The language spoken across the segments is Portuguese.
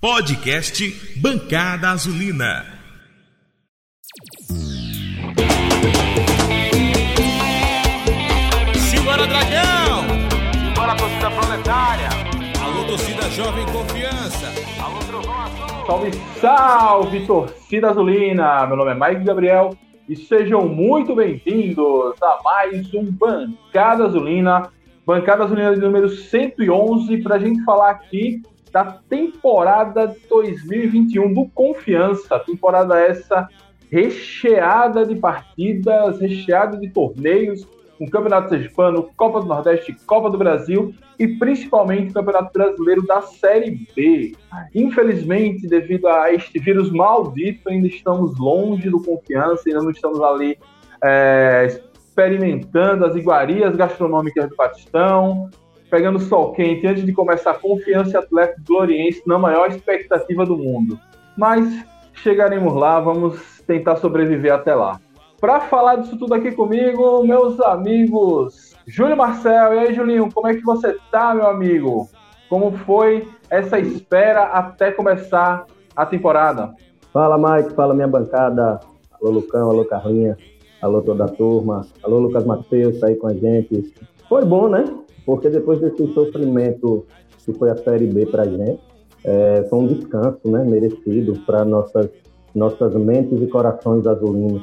Podcast Bancada Azulina. Simbora, Dragão! Simbora, torcida proletária! Alô, torcida Jovem Confiança! Alô, Trovão Azul! Salve, salve, torcida azulina! Meu nome é Mike Gabriel e sejam muito bem-vindos a mais um Bancada Azulina, Bancada Azulina de número 111, para a gente falar aqui da temporada 2021 do Confiança. Temporada essa recheada de partidas, recheada de torneios, um Campeonato Sergipano, Copa do Nordeste, Copa do Brasil e principalmente o Campeonato Brasileiro da Série B. Infelizmente, devido a este vírus maldito, ainda estamos longe do Confiança, ainda não estamos ali é, experimentando as iguarias gastronômicas do Batistão, pegando sol quente antes de começar Confiança Atlético Gloriense na maior expectativa do mundo. Mas chegaremos lá, vamos tentar sobreviver até lá. Para falar disso tudo aqui comigo, meus amigos Júlio Marcel. E aí, Julinho, como é que você tá, meu amigo? Como foi essa espera até começar a temporada? Fala, Mike. Fala, minha bancada. Alô, Lucão. Alô, Carlinha. Alô, toda a turma. Alô, Lucas Matheus, tá aí com a gente. Foi bom, né? Porque depois desse sofrimento que foi a Série B para a gente, é, foi um descanso né, merecido para nossas, nossas mentes e corações azulinos.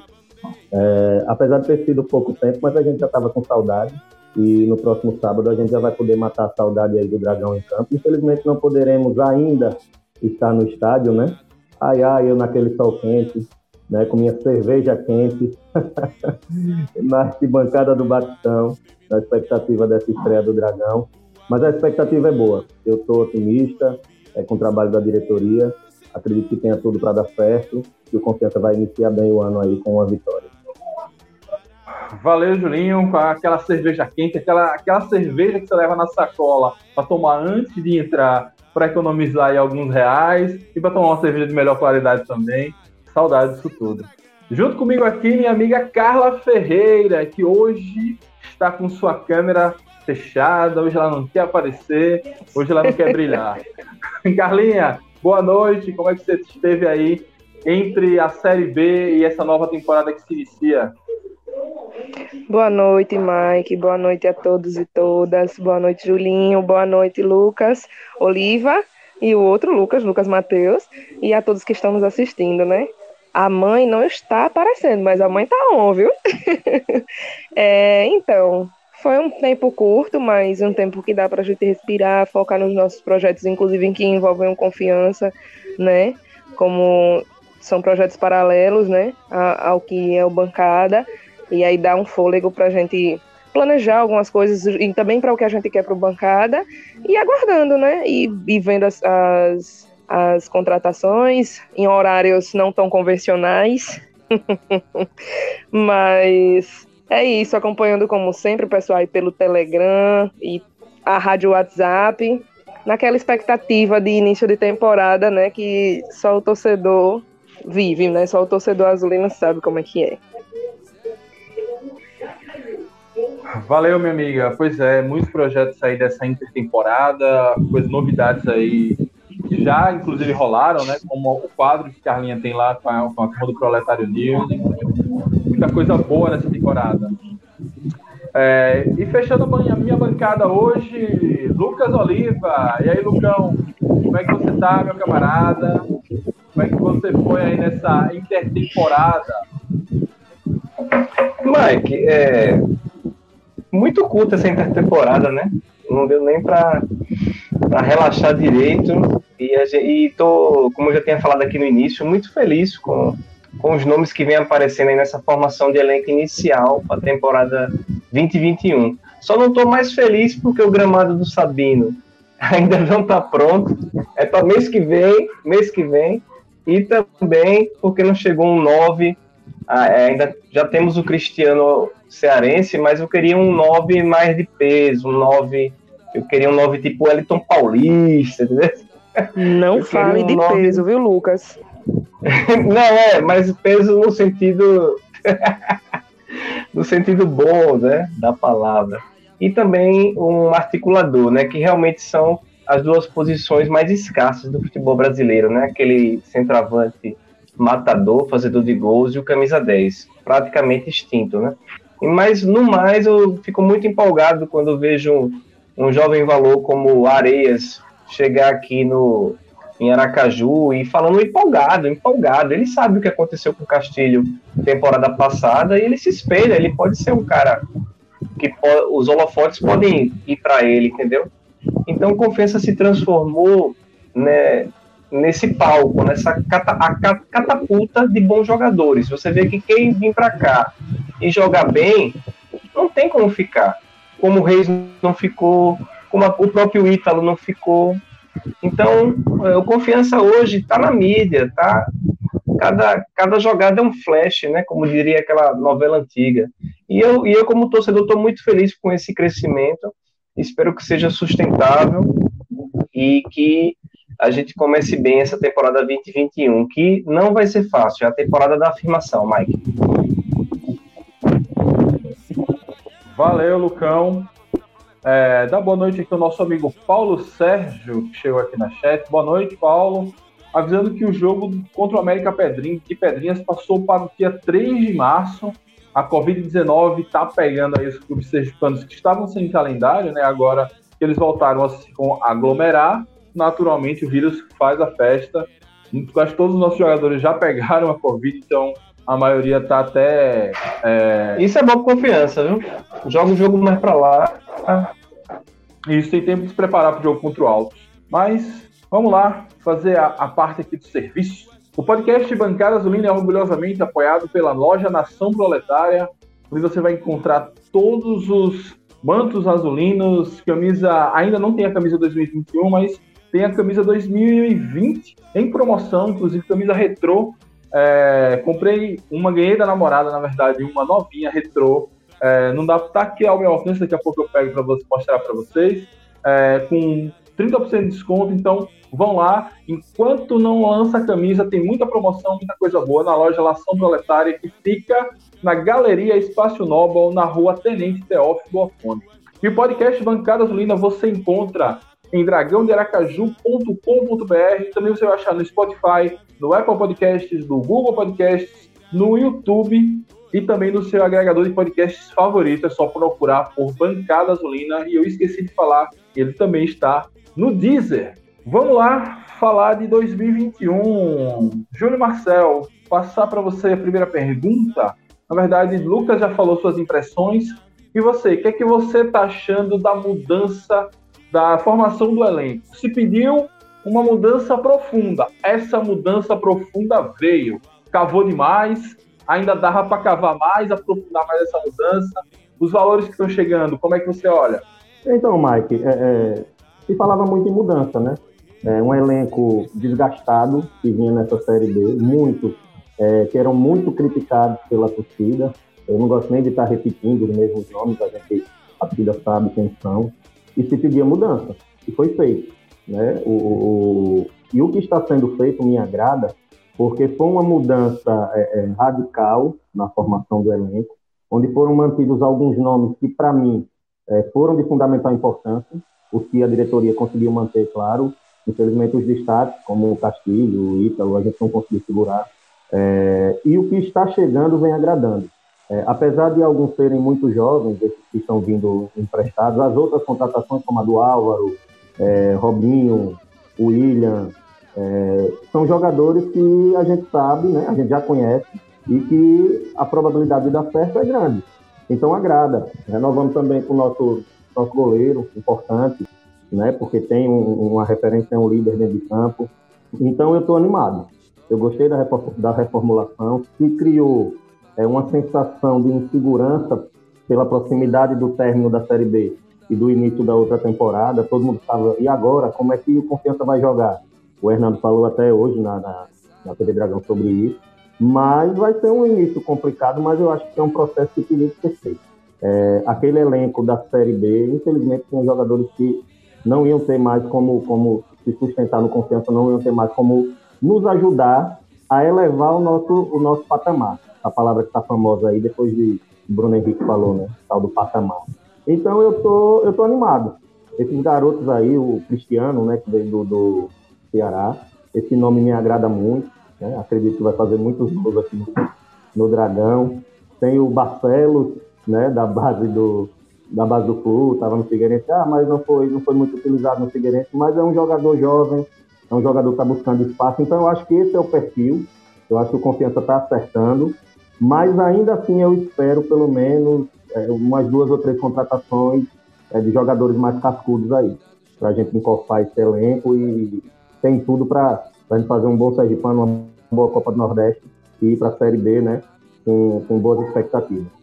É, apesar de ter sido pouco tempo, mas a gente já estava com saudade e no próximo sábado a gente já vai poder matar a saudade aí do Dragão em campo. Infelizmente não poderemos ainda estar no estádio, né? Ai, ai, eu naquele sol quente, né, com minha cerveja quente, na arquibancada do Batistão, na expectativa dessa estreia do Dragão. Mas a expectativa é boa. Eu estou otimista é, com o trabalho da diretoria. Acredito que tenha tudo para dar certo e o Confiança vai iniciar bem o ano aí com uma vitória. Valeu, Julinho, com aquela cerveja quente, aquela, aquela cerveja que você leva na sacola para tomar antes de entrar, para economizar aí alguns reais e para tomar uma cerveja de melhor qualidade também. Saudade disso tudo. Junto comigo aqui, minha amiga Carla Ferreira, que hoje está com sua câmera fechada, hoje ela não quer aparecer, hoje ela não quer brilhar. Carlinha, boa noite, como é que você esteve aí entre a Série B e essa nova temporada que se inicia? Boa noite, Mike. Boa noite a todos e todas. Boa noite, Julinho. Boa noite, Lucas, Oliva e o outro Lucas, Lucas Mateus, e a todos que estão nos assistindo, né? A mãe não está aparecendo, mas a mãe tá on, viu? é, então, foi um tempo curto, mas um tempo que dá para a gente respirar, focar nos nossos projetos, inclusive em que envolvem confiança, né? Como são projetos paralelos, né? Ao que é o bancada, e aí dá um fôlego para a gente planejar algumas coisas e também para o que a gente quer para o bancada e aguardando, né? E, e vendo as, as as contratações em horários não tão convencionais. Mas é isso, acompanhando como sempre o pessoal aí pelo Telegram e a rádio WhatsApp, naquela expectativa de início de temporada, né, que só o torcedor vive, né? Só o torcedor azulino sabe como é que é. Valeu, minha amiga. Pois é, muitos projetos aí dessa intertemporada, coisas novidades aí que já inclusive rolaram, né? Como o quadro que Carlinha tem lá com a, com a turma do Proletário News. Muita coisa boa nessa temporada. É, e fechando a minha bancada hoje, Lucas Oliva. E aí, Lucão, como é que você tá, meu camarada? Como é que você foi aí nessa intertemporada? Mike, é muito curta essa intertemporada, né? Não deu nem para relaxar direito. E, e tô, como eu já tinha falado aqui no início, muito feliz com, com os nomes que vem aparecendo aí nessa formação de elenco inicial para a temporada 2021. Só não estou mais feliz porque o gramado do Sabino ainda não está pronto. É para mês que vem, mês que vem. E também porque não chegou um 9. Ah, é, ainda já temos o Cristiano Cearense, mas eu queria um 9 mais de peso, um 9. Eu queria um 9 tipo Wellington Paulista, entendeu? Não fale um de nome... peso, viu, Lucas? Não, é, mas peso no sentido. no sentido bom, né? Da palavra. E também um articulador, né? Que realmente são as duas posições mais escassas do futebol brasileiro, né? Aquele centroavante matador, fazedor de gols e o camisa 10, praticamente extinto, né? Mas no mais eu fico muito empolgado quando vejo um, jovem valor como Areias chegar aqui no em Aracaju e falando empolgado, empolgado. Ele sabe o que aconteceu com o Castilho temporada passada e ele se espelha. Ele pode ser um cara que os holofotes podem ir para ele, entendeu? Então, Confiança se transformou né, nesse palco, nessa cata, catapulta de bons jogadores. Você vê que quem vir para cá e jogar bem, não tem como ficar. Como o Reis não ficou, como a, o próprio Ítalo não ficou. Então, é, o Confiança hoje está na mídia, tá? Cada, cada jogada é um flash, né? Como diria aquela novela antiga. E eu, e eu como torcedor, estou muito feliz com esse crescimento. Espero que seja sustentável e que a gente comece bem essa temporada 2021, que não vai ser fácil, é a temporada da afirmação, Mike. Valeu, Lucão. É, dá boa noite aqui ao nosso amigo Paulo Sérgio, que chegou aqui na chat. Boa noite, Paulo. Avisando que o jogo contra o América Pedrinho, de Pedrinhas passou para o dia 3 de março. A Covid-19 está pegando aí os clubes sergipanos que estavam sem calendário, né? Agora que eles voltaram a se aglomerar, naturalmente o vírus faz a festa. Quase todos os nossos jogadores já pegaram a Covid, então a maioria tá até. É... Isso é bom confiança, viu? Joga o jogo mais para lá. Isso tem tempo de se preparar para o jogo contra o Alto. Mas vamos lá fazer a, a, parte aqui do serviço. O podcast Bancada Azulina é orgulhosamente apoiado pela loja Nação Proletária, onde você vai encontrar todos os mantos azulinos, camisa. Ainda não tem a camisa 2021, mas tem a camisa 2020 em promoção, inclusive camisa retrô. É, comprei uma, ganhei da namorada, na verdade, uma novinha retrô é, não dá tá aqui ao meu alcance, daqui a pouco eu pego para mostrar para vocês. É, com 30% de desconto, então vão lá. Enquanto não lança a camisa, tem muita promoção, muita coisa boa na loja Lação Proletária, que fica na Galeria Espaço Nobel, na rua Tenente Teófilo Afone. E o podcast Bancada Azulina você encontra em dragãodearacaju.com.br. Também você vai achar no Spotify, no Apple Podcasts, no Google Podcasts, no YouTube e também no seu agregador de podcasts favorito. É só procurar por Bancada Azulina. E eu esqueci de falar, ele também está no Deezer. Vamos lá falar de 2021. Júlio Marcel, passar para você a primeira pergunta. Na verdade, Lucas já falou suas impressões. E você, o que é que você está achando da mudança da formação do elenco? Se pediu uma mudança profunda. Essa mudança profunda veio. Cavou demais, ainda dava para cavar mais, aprofundar mais essa mudança? Os valores que estão chegando, como é que você olha? Então, Mike, é, é, se falava muito em mudança, né? É, um elenco desgastado que vinha nessa Série B, muitos é, que eram muito criticados pela torcida. Eu não gosto nem de estar repetindo os mesmos nomes, a gente, a torcida sabe quem são. E se pedia mudança, e foi feito. Né? O, o, e o que está sendo feito me agrada, porque foi uma mudança é, é, radical na formação do elenco, onde foram mantidos alguns nomes que, para mim, é, foram de fundamental importância, os que a diretoria conseguiu manter, claro. Infelizmente, os destaques, como o Castilho, o Ítalo, a gente não conseguiu segurar. É, e o que está chegando vem agradando. É, apesar de alguns serem muito jovens, que estão vindo emprestados, as outras contratações, como a do Álvaro, é, Robinho, William, é, são jogadores que a gente sabe, né, a gente já conhece, e que a probabilidade de dar certo é grande. Então agrada. Né? Nós vamos também com o nosso, nosso goleiro, importante, né, porque tem um, uma referência, um líder dentro de campo. Então eu estou animado. Eu gostei da, da reformulação, se criou é, uma sensação de insegurança pela proximidade do término da Série B e do início da outra temporada. Todo mundo estava, e agora? Como é que o Confiança vai jogar? O Hernando falou até hoje na, na, na TV Dragão sobre isso. Mas vai ser um início complicado, mas eu acho que é um processo que teria que ser feito. É, aquele elenco da Série B, infelizmente, tinha jogadores que não iam ter mais como, como se sustentar no confiança, não iam ter mais como nos ajudar a elevar o nosso, o nosso patamar. A palavra que está famosa aí, depois de Bruno Henrique falou, né? Tal do patamar. Então eu tô, eu tô animado. esses garotos aí, o Cristiano, né, que veio do, do Ceará, esse nome me agrada muito, né? acredito que vai fazer muitos gols aqui no, no Dragão. Tem o Barcelos, né, da base do, da base do clube, estava no Figueirense, ah, mas não foi, não foi muito utilizado no Figueirense, mas é um jogador jovem, é um jogador que está buscando espaço, então eu acho que esse é o perfil, eu acho que o Confiança está acertando, mas ainda assim eu espero pelo menos é, umas duas ou três contratações é, de jogadores mais cascudos aí, para a gente encorpar esse elenco e tem tudo para a gente fazer um bom Sergipano, uma boa Copa do Nordeste e ir para a Série B, né, com, com boas expectativas.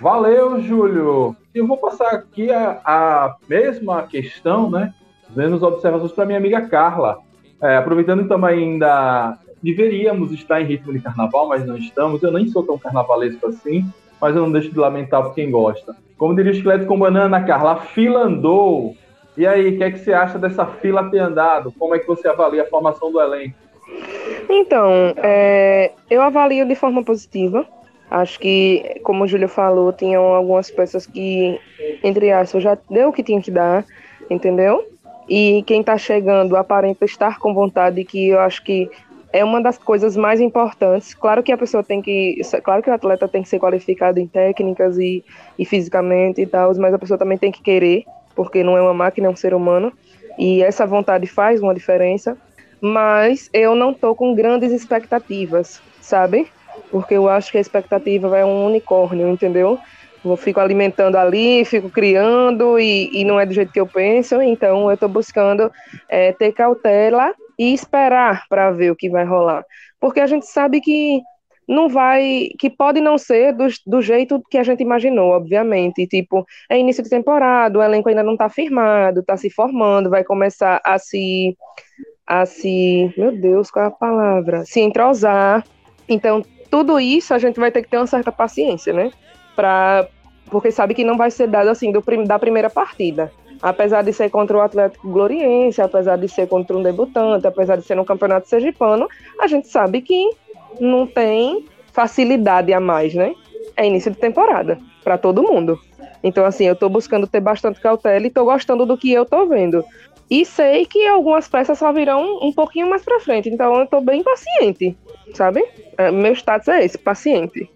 Valeu, Júlio. Eu vou passar aqui a, a mesma questão, né? Vendo as observações para minha amiga Carla. É, aproveitando também ainda deveríamos estar em ritmo de carnaval, mas não estamos. Eu nem sou tão carnavalesco assim, mas eu não deixo de lamentar por quem gosta. Como diria o esqueleto com banana, Carla, a fila andou. E aí, o que é que você acha dessa fila ter andado? Como é que você avalia a formação do elenco? Então, é, eu avalio de forma positiva. Acho que, como o Júlio falou, tinham algumas peças que, entre aspas, já deu o que tinha que dar, entendeu? E quem está chegando aparenta estar com vontade, que eu acho que é uma das coisas mais importantes. Claro que a pessoa tem que. Claro que o atleta tem que ser qualificado em técnicas e, e fisicamente e tal, mas a pessoa também tem que querer, porque não é uma máquina, é um ser humano. E essa vontade faz uma diferença. Mas eu não tô com grandes expectativas, sabe? porque eu acho que a expectativa é um unicórnio, entendeu? Eu fico alimentando ali, fico criando e, e não é do jeito que eu penso, então eu estou buscando é, ter cautela e esperar para ver o que vai rolar. Porque a gente sabe que não vai, que pode não ser do, do jeito que a gente imaginou, obviamente. Tipo, é início de temporada, o elenco ainda não está firmado, está se formando, vai começar a se, a se, meu Deus, qual é a palavra? Se entrosar. Então, tudo isso a gente vai ter que ter uma certa paciência, né? Pra, porque sabe que não vai ser dado assim do, da primeira partida. Apesar de ser contra o Atlético Gloriense, apesar de ser contra um debutante, apesar de ser no Campeonato Sergipano, a gente sabe que não tem facilidade a mais, né? É início de temporada para todo mundo. Então, assim, eu estou buscando ter bastante cautela e estou gostando do que eu estou vendo. E sei que algumas peças só virão um pouquinho mais para frente, então eu estou bem paciente sabe? É, meu status é esse, paciente.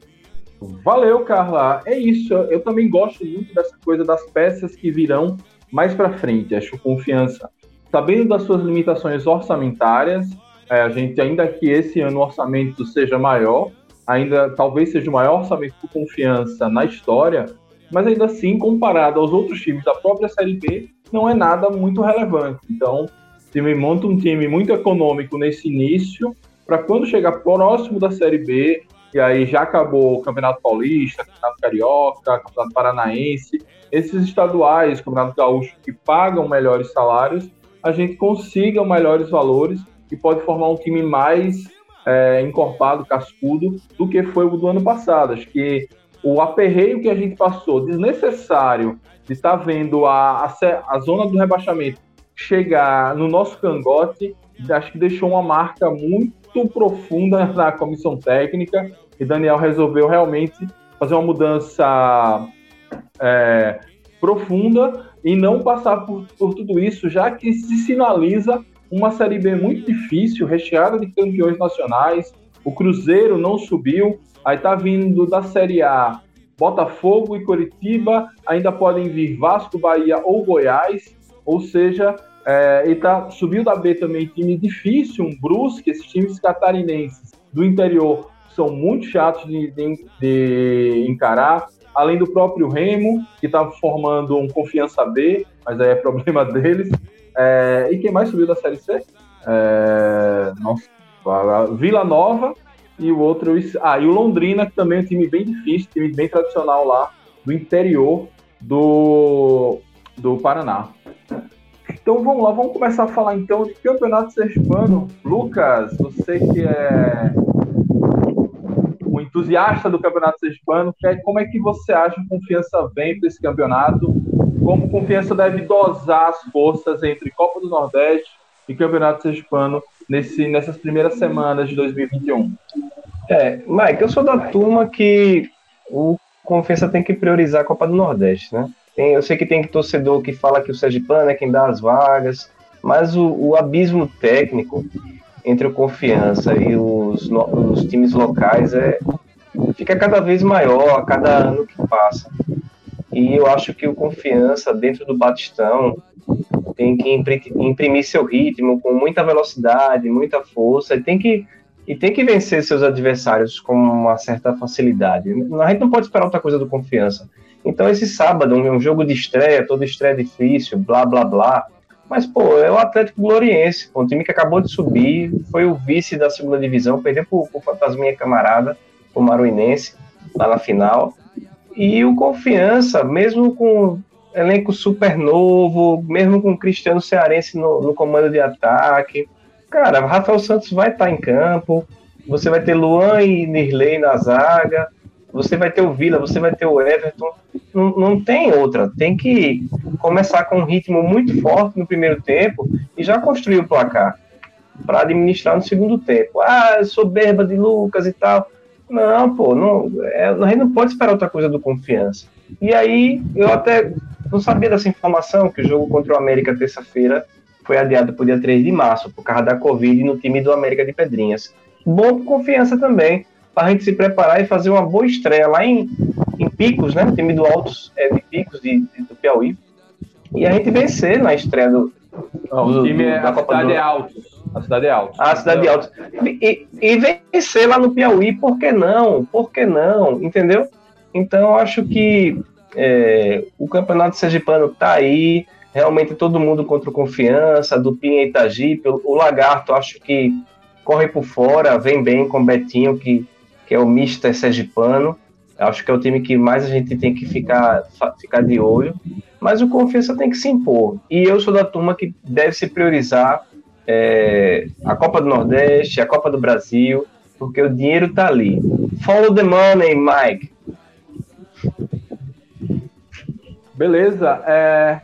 Valeu, Carla. É isso. Eu também gosto muito dessa coisa das peças que virão mais para frente. Acho confiança. Sabendo das suas limitações orçamentárias, é, a gente ainda que esse ano o orçamento seja maior, ainda talvez seja o maior orçamento por confiança na história, mas ainda assim, comparado aos outros times da própria Série B, não é nada muito relevante. Então, o time monta um time muito econômico nesse início, para quando chegar próximo da Série B, e aí já acabou o Campeonato Paulista, Campeonato Carioca, Campeonato Paranaense, esses estaduais, Campeonato Gaúcho, que pagam melhores salários, a gente consiga melhores valores e pode formar um time mais é, encorpado, cascudo, do que foi o do ano passado. Acho que o aperreio que a gente passou, desnecessário, de estar tá vendo a, a, a zona do rebaixamento chegar no nosso cangote, acho que deixou uma marca muito profunda na comissão técnica e Daniel resolveu realmente fazer uma mudança é, profunda e não passar por, por tudo isso, já que se sinaliza uma Série B muito difícil, recheada de campeões nacionais. O Cruzeiro não subiu, aí tá vindo da Série A Botafogo e Coritiba, ainda podem vir Vasco, Bahia ou Goiás, ou seja, é, e tá, subiu da B também time difícil, um Brusque, esses times catarinenses do interior são muito chatos de, de, de encarar, além do próprio Remo, que está formando um Confiança B, mas aí é problema deles. É, e quem mais subiu da Série C? É, nossa, Vila Nova e o outro. Ah, e o Londrina, que também é um time bem difícil, time bem tradicional lá do interior do, do Paraná. Então vamos lá, vamos começar a falar então de campeonato sergipano. Lucas, você que é entusiasta do campeonato sergipano, como é que você acha que confiança vem para esse campeonato? Como confiança deve dosar as forças entre Copa do Nordeste e Campeonato Sergipano nesse, nessas primeiras semanas de 2021? É, Mike, eu sou da turma que o Confiança tem que priorizar a Copa do Nordeste, né? Tem, eu sei que tem torcedor que fala que o Sergipano é quem dá as vagas, mas o, o abismo técnico entre o Confiança e os, os times locais é, fica cada vez maior a cada ano que passa. E eu acho que o Confiança, dentro do Batistão, tem que imprimir seu ritmo com muita velocidade, muita força, e tem que, e tem que vencer seus adversários com uma certa facilidade. A gente não pode esperar outra coisa do Confiança. Então, esse sábado, um jogo de estreia, toda estreia difícil, blá, blá, blá. Mas, pô, é o Atlético Gloriense, um time que acabou de subir, foi o vice da segunda divisão, perdeu pro, pro Fantasminha Camarada, o Maruinense, lá na final. E o Confiança, mesmo com elenco super novo, mesmo com o Cristiano Cearense no, no comando de ataque, cara, Rafael Santos vai estar tá em campo, você vai ter Luan e Nirley na zaga, você vai ter o Vila, você vai ter o Everton. Não, não tem outra. Tem que começar com um ritmo muito forte no primeiro tempo e já construir o placar para administrar no segundo tempo. Ah, soberba de Lucas e tal. Não, pô, não, é, a gente não pode esperar outra coisa do confiança. E aí, eu até não sabia dessa informação que o jogo contra o América terça-feira foi adiado para o dia 3 de março, por causa da Covid no time do América de Pedrinhas. Bom confiança também, para a gente se preparar e fazer uma boa estreia lá em, em Picos, né? O time do Altos é, de Picos de, de, do Piauí. E a gente vencer na estreia do. Não, do o time é, da a Copa cidade do... é Altos. A cidade é Altos. A cidade é Altos. E, e vencer lá no Piauí, por que não? Por que não? Entendeu? Então, eu acho que é, o Campeonato Sergipano tá aí. Realmente todo mundo contra confiança, do Pinha e Itagipe. O, o Lagarto, acho que corre por fora, vem bem com o Betinho, que que é o Mister Sergipano. Acho que é o time que mais a gente tem que ficar, ficar de olho. Mas o Confiança tem que se impor. E eu sou da turma que deve se priorizar é, a Copa do Nordeste, a Copa do Brasil, porque o dinheiro está ali. Follow the money, Mike. Beleza. É...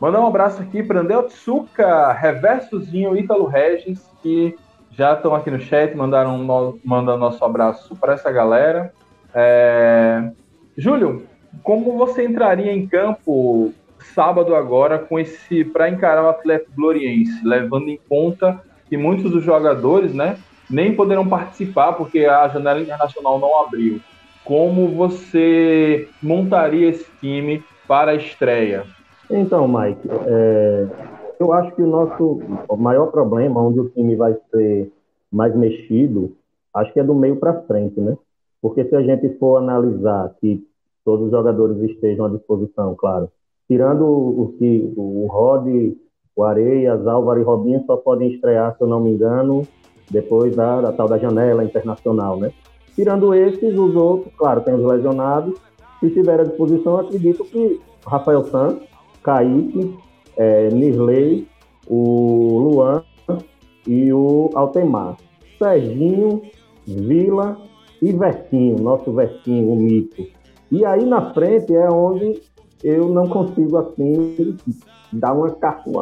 Mandar um abraço aqui para Andel Tsuka, Reversozinho, Ítalo Regis, que já estão aqui no chat, mandaram no, nosso abraço para essa galera. É... Júlio, como você entraria em campo sábado agora com esse para encarar o Atlético Gloriense, levando em conta que muitos dos jogadores, né, nem poderão participar porque a janela internacional não abriu. Como você montaria esse time para a estreia? Então, Mike, é, eu acho que o nosso maior problema, onde o time vai ser mais mexido, acho que é do meio para frente, né? Porque se a gente for analisar que todos os jogadores estejam à disposição, claro, tirando o que o Rod, o Areias, Álvaro e Robinho só podem estrear, se eu não me engano, depois da, da tal da janela internacional, né? Tirando esses, os outros, claro, tem os lesionados. Se estiver à disposição, acredito que Rafael Santos, Kaique, é, Nirley, o Luan e o Altemar. Serginho, Vila e Vertinho, nosso Vertinho, o mito. E aí na frente é onde eu não consigo assim dar uma,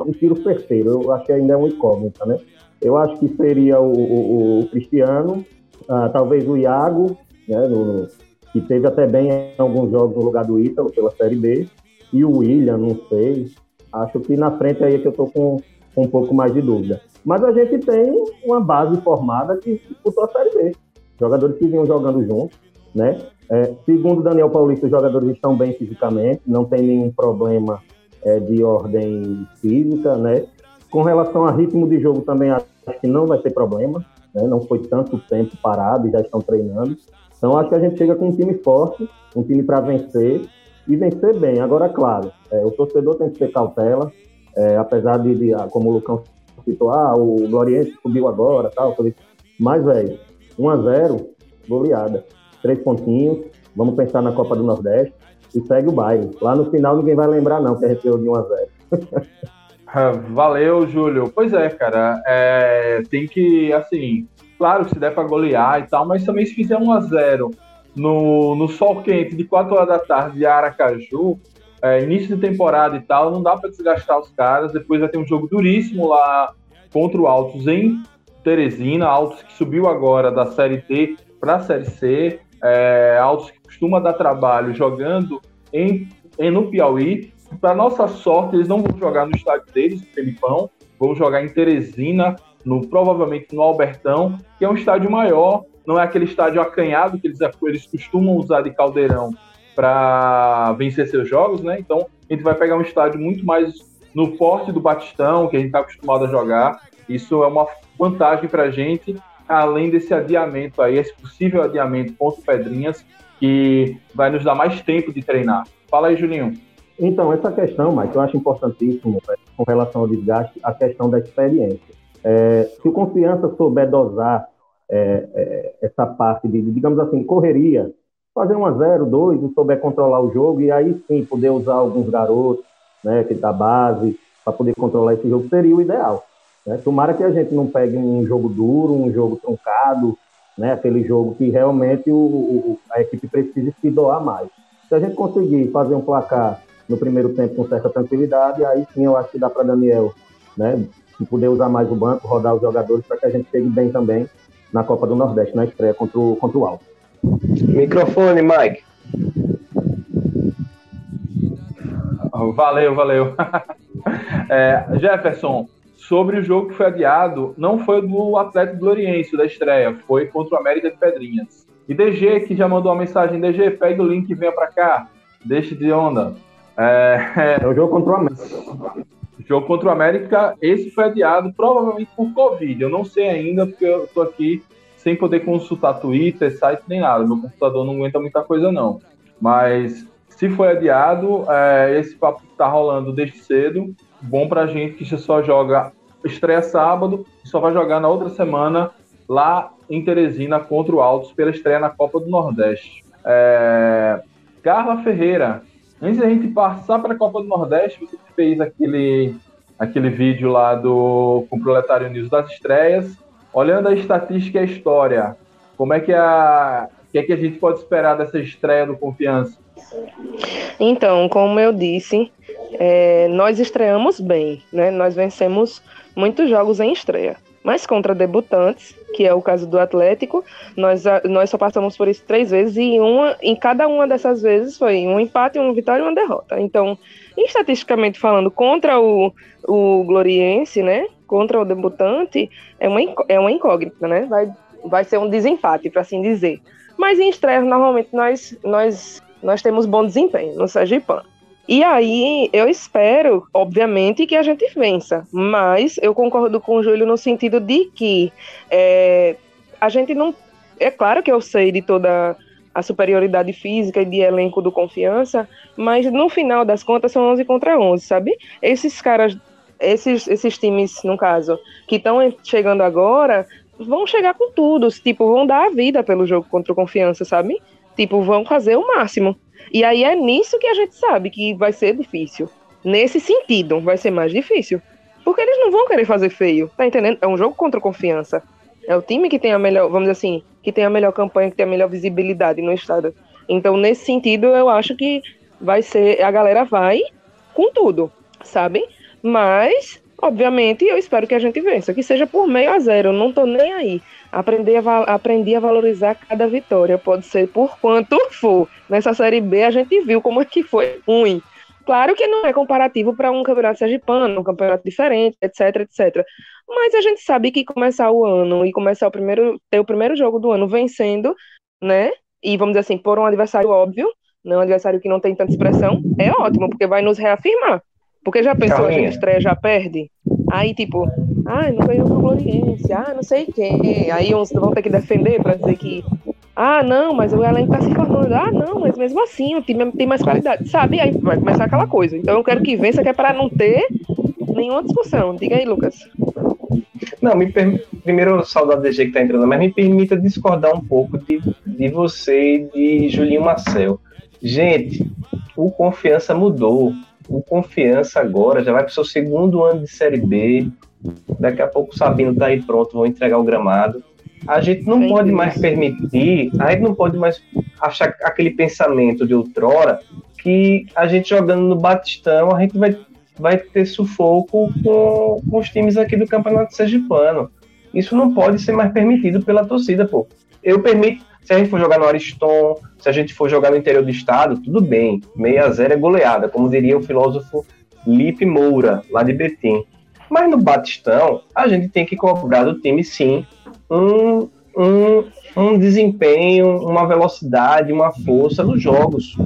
um tiro certeiro. Eu acho que ainda é uma incógnita, né? Eu acho que seria o, o, o Cristiano, ah, talvez o Iago, né, no, que teve até bem em alguns jogos no lugar do Ítalo pela Série B, e o William, não sei. Acho que na frente aí é que eu estou com, com, um pouco mais de dúvida. Mas a gente tem uma base formada que disputou a Série B. Jogadores que vinham jogando juntos, né? É, segundo Daniel Paulista, os jogadores estão bem fisicamente, não tem nenhum problema é, de ordem física, né? Com relação a ritmo de jogo também acho que não vai ter problema, né? Não foi tanto tempo parado e já estão treinando. Então acho que a gente chega com um time forte, um time para vencer e vencer bem. Agora, claro, é, o torcedor tem que ter cautela, é, apesar de, de, ah, como o Lucão citou, ah, o Gloriense subiu agora, tal, mas, velho, 1x0, goleada. Três pontinhos, vamos pensar na Copa do Nordeste e segue o baile. Lá no final ninguém vai lembrar, não, que a gente deu de 1x0. Ah, valeu, Júlio. Pois é, cara. É, tem que, assim, claro que se der para golear e tal, mas também se fizer 1 a 0 no, no sol quente de 4 horas da tarde de Aracaju, é, início de temporada e tal, não dá para desgastar os caras. Depois vai ter um jogo duríssimo lá contra o Altos em Teresina. Altos que subiu agora da Série D para a Série C. É, Altos que costuma dar trabalho jogando em, em no Piauí. Para nossa sorte, eles não vão jogar no estádio deles, Felipão, vão jogar em Teresina, no, provavelmente no Albertão, que é um estádio maior, não é aquele estádio acanhado que eles, eles costumam usar de caldeirão para vencer seus jogos, né? Então a gente vai pegar um estádio muito mais no forte do Batistão, que a gente está acostumado a jogar. Isso é uma vantagem para a gente, além desse adiamento aí, esse possível adiamento contra o Pedrinhas, que vai nos dar mais tempo de treinar. Fala aí, Julinho. Então, essa questão, Mike, eu acho importantíssimo né, com relação ao desgaste, a questão da experiência. É, se o confiança souber dosar é, é, essa parte de, digamos assim, correria, fazer um a zero, dois, e souber controlar o jogo, e aí sim poder usar alguns garotos, né, que da base, para poder controlar esse jogo, seria o ideal. Né? Tomara que a gente não pegue um jogo duro, um jogo truncado, né, aquele jogo que realmente o, o, a equipe precisa se doar mais. Se a gente conseguir fazer um placar no primeiro tempo com certa tranquilidade, aí sim eu acho que dá para Daniel né, poder usar mais o banco, rodar os jogadores para que a gente chegue bem também na Copa do Nordeste, na estreia contra o, contra o Alto. Microfone, Mike. Valeu, valeu. é, Jefferson, sobre o jogo que foi adiado, não foi do Atlético Gloriense da estreia, foi contra o América de Pedrinhas. E DG, que já mandou uma mensagem, DG, pega o link e venha para cá, deixe de onda. É, é o jogo contra o América. Jogo contra o América, esse foi adiado provavelmente por Covid. Eu não sei ainda, porque eu tô aqui sem poder consultar Twitter, site nem nada. Meu computador não aguenta muita coisa, não. Mas se foi adiado, é, esse papo tá rolando desde cedo. Bom pra gente que só joga estreia sábado e só vai jogar na outra semana lá em Teresina contra o Altos pela estreia na Copa do Nordeste. É... Carla Ferreira, antes da gente passar para a Copa do Nordeste, você fez aquele, aquele vídeo lá do com o Proletário News das estreias. Olhando a estatística e a história, como é que a o que, é que a gente pode esperar dessa estreia do Confiança? Então, como eu disse, é, nós estreamos bem, né? Nós vencemos muitos jogos em estreia. Mas contra debutantes, que é o caso do Atlético, nós, nós só passamos por isso três vezes e uma, em cada uma dessas vezes foi um empate, uma vitória e uma derrota. Então, estatisticamente falando, contra o, o Gloriense, né? Contra o debutante, é uma, é uma incógnita, né? Vai, vai ser um desempate, para assim dizer. Mas em estreia, normalmente, nós, nós, nós temos bom desempenho no Sergipan. E aí, eu espero, obviamente, que a gente vença. Mas eu concordo com o Júlio no sentido de que é, a gente não. É claro que eu sei de toda a superioridade física e de elenco do confiança, mas no final das contas são 11 contra 11, sabe? Esses caras, esses, esses times, no caso, que estão chegando agora, vão chegar com tudo, tipo, vão dar a vida pelo jogo contra o Confiança, sabe? Tipo, vão fazer o máximo. E aí é nisso que a gente sabe que vai ser difícil. Nesse sentido, vai ser mais difícil. Porque eles não vão querer fazer feio, tá entendendo? É um jogo contra Confiança. É o time que tem a melhor, vamos dizer assim, que tem a melhor campanha, que tem a melhor visibilidade no estado. Então, nesse sentido, eu acho que vai ser, a galera vai com tudo, sabe? Mas Obviamente, eu espero que a gente vença, que seja por meio a zero, não tô nem aí. Aprendi a, aprendi a valorizar cada vitória, pode ser por quanto for. Nessa Série B a gente viu como é que foi ruim. Claro que não é comparativo para um campeonato sergipano, um campeonato diferente, etc, etc. Mas a gente sabe que começar o ano e começar o primeiro, ter o primeiro jogo do ano vencendo, né? E vamos dizer assim, por um adversário óbvio, não um adversário que não tem tanta expressão, é ótimo, porque vai nos reafirmar. Porque já pensou, a gente estreia, já perde? Aí, tipo, ah, não ganhou pro Gloriense, ah, não sei quem. Aí uns vão ter que defender para dizer que, ah, não, mas o elenco tá se formando. Ah, não, mas mesmo assim, o time tem mais qualidade, sabe? Aí vai começar aquela coisa. Então eu quero que vença, que é para não ter nenhuma discussão. Diga aí, Lucas. Não, me per... primeiro saudade DG que tá entrando, mas me permita discordar um pouco de, de você e de Julinho Marcel. Gente, o confiança mudou o Confiança agora já vai para o seu segundo ano de Série B. Daqui a pouco o Sabino está aí pronto, vão entregar o gramado. A gente não pode mais permitir, a gente não pode mais achar aquele pensamento de outrora que a gente jogando no Batistão, a gente vai, vai ter sufoco com, com os times aqui do Campeonato Sergipano. Isso não pode ser mais permitido pela torcida, pô. Eu permito, Se a gente for jogar no Ariston, se a gente for jogar no interior do estado, tudo bem. 6 a 0 é goleada, como diria o filósofo Lipe Moura, lá de Betim. Mas no Batistão, a gente tem que cobrar do time, sim, um, um, um desempenho, uma velocidade, uma força nos jogos.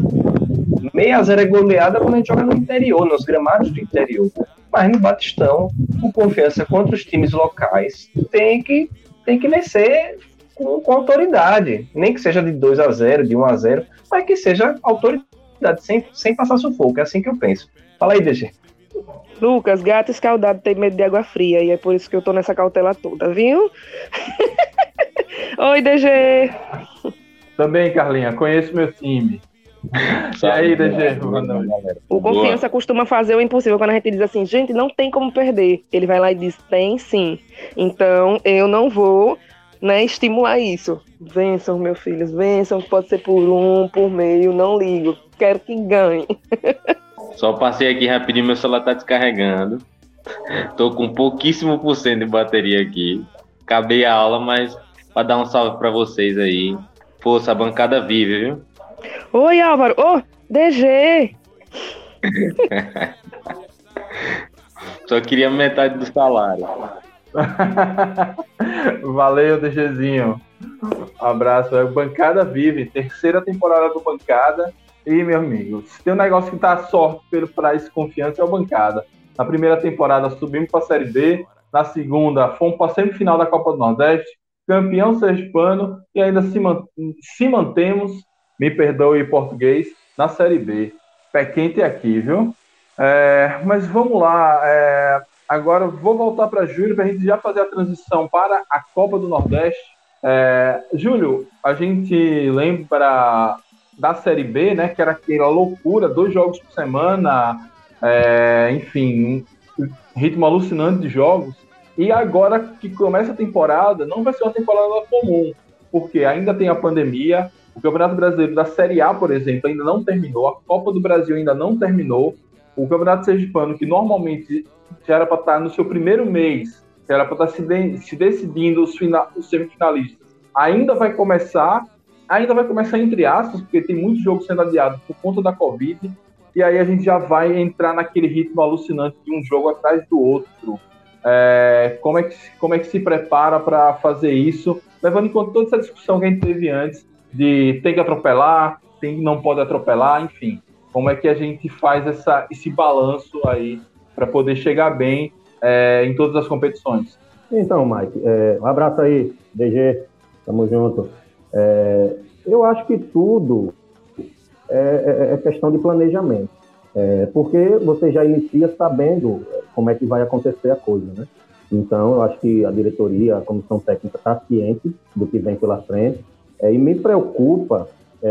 6 a 0 é goleada quando a gente joga no interior, nos gramados do interior. Mas no Batistão, o confiança contra os times locais tem que, tem que vencer com, com autoridade. Nem que seja de 2 a 0 de 1 a 0 mas que seja autoridade, sem, sem passar sufoco. É assim que eu penso. Fala aí, DG. Lucas, gato escaldado tem medo de água fria e é por isso que eu tô nessa cautela toda, viu? Oi, DG. Também, Carlinha, conheço meu time. E aí, DG? O confiança costuma fazer o impossível quando a gente diz assim, gente, não tem como perder. Ele vai lá e diz, tem sim. Então, eu não vou né, estimular isso. Vençam, meus filhos, vençam, pode ser por um, por meio, não ligo. Quero que ganhe. Só passei aqui rapidinho, meu celular tá descarregando. Tô com pouquíssimo por cento de bateria aqui. Acabei a aula, mas para dar um salve para vocês aí. Força, a bancada vive, viu? Oi, Álvaro. Ô, oh, DG. Só queria metade do salário. Valeu, DGzinho. Abraço. É Bancada Vive, terceira temporada do Bancada. E, meu amigo, se tem um negócio que tá sorte pelo Price Confiança é o Bancada. Na primeira temporada subimos para a Série B, na segunda fomos para a semifinal da Copa do Nordeste, campeão sergipano e ainda se, man se mantemos, me perdoe em português, na Série B. Pé quente aqui, viu? É, mas vamos lá. É, agora vou voltar para Júlio para a gente já fazer a transição para a Copa do Nordeste. É, Júlio, a gente lembra da Série B, né? Que era aquela loucura, dois jogos por semana, é, enfim, um ritmo alucinante de jogos. E agora que começa a temporada, não vai ser uma temporada comum, porque ainda tem a pandemia, o Campeonato Brasileiro da Série A, por exemplo, ainda não terminou, a Copa do Brasil ainda não terminou, o Campeonato Sergipano, que normalmente já era para estar no seu primeiro mês, já era para estar se, de, se decidindo os, final, os semifinalistas, ainda vai começar ainda vai começar entre aspas, porque tem muitos jogos sendo adiados por conta da Covid, e aí a gente já vai entrar naquele ritmo alucinante de um jogo atrás do outro. É, como, é que, como é que se prepara para fazer isso, levando em conta toda essa discussão que a gente teve antes, de tem que atropelar, tem não pode atropelar, enfim. Como é que a gente faz essa, esse balanço aí para poder chegar bem é, em todas as competições? Então, Mike, é, um abraço aí, DG, tamo junto. É, eu acho que tudo é, questão de planejamento, porque você já inicia sabendo como é que vai acontecer a coisa, né? Então, eu acho que a diretoria, a comissão técnica está ciente do que vem pela frente, e me preocupa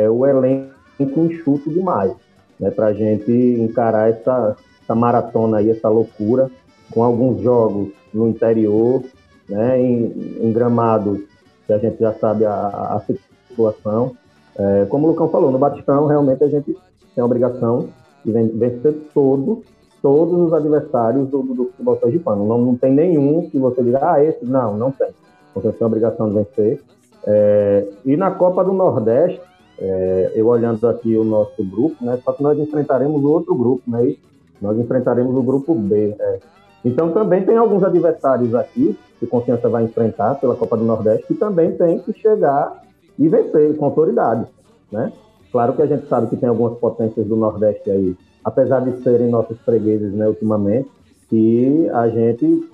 o elenco enxuto demais, né, para a gente encarar essa, essa maratona aí, essa loucura, com alguns jogos no interior, né, em, em gramados que a gente já sabe a, a situação. É, como o Lucão falou, no Batistão, realmente a gente tem a obrigação de vencer todos, todos os adversários do, do, do futebol sergipano. Não, não tem nenhum que você diga, ah, esse, não, não tem. Você tem a obrigação de vencer. É, e na Copa do Nordeste, é, eu olhando aqui o nosso grupo, né, só que nós enfrentaremos outro grupo, né, nós enfrentaremos o grupo B. É. Então também tem alguns adversários aqui que Confiança vai enfrentar pela Copa do Nordeste, que também tem que chegar e vencer com autoridade, né? Claro que a gente sabe que tem algumas potências do Nordeste aí, apesar de serem nossos fregueses, né, ultimamente, que a gente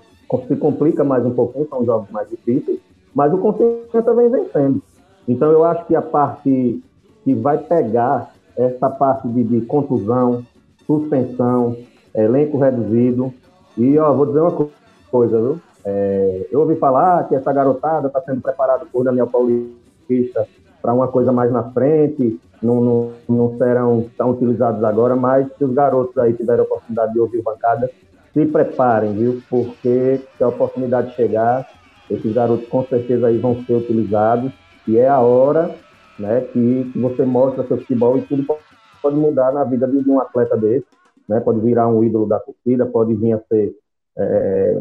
se complica mais um pouquinho, são jogos mais difíceis, mas o Confiança vem vencendo. Então eu acho que a parte que vai pegar essa parte de, de contusão, suspensão, elenco reduzido, e ó, vou dizer uma coisa, viu? É, eu ouvi falar que essa garotada está sendo preparada por Daniel Paulista para uma coisa mais na frente, não, não, não, serão tão utilizados agora, mas se os garotos aí tiverem a oportunidade de ouvir bancada, se preparem, viu? Porque se a oportunidade chegar, esses garotos com certeza aí vão ser utilizados e é a hora né, que, que você mostra seu futebol e tudo pode mudar na vida de um atleta desse, né? Pode virar um ídolo da torcida, pode vir a ser é,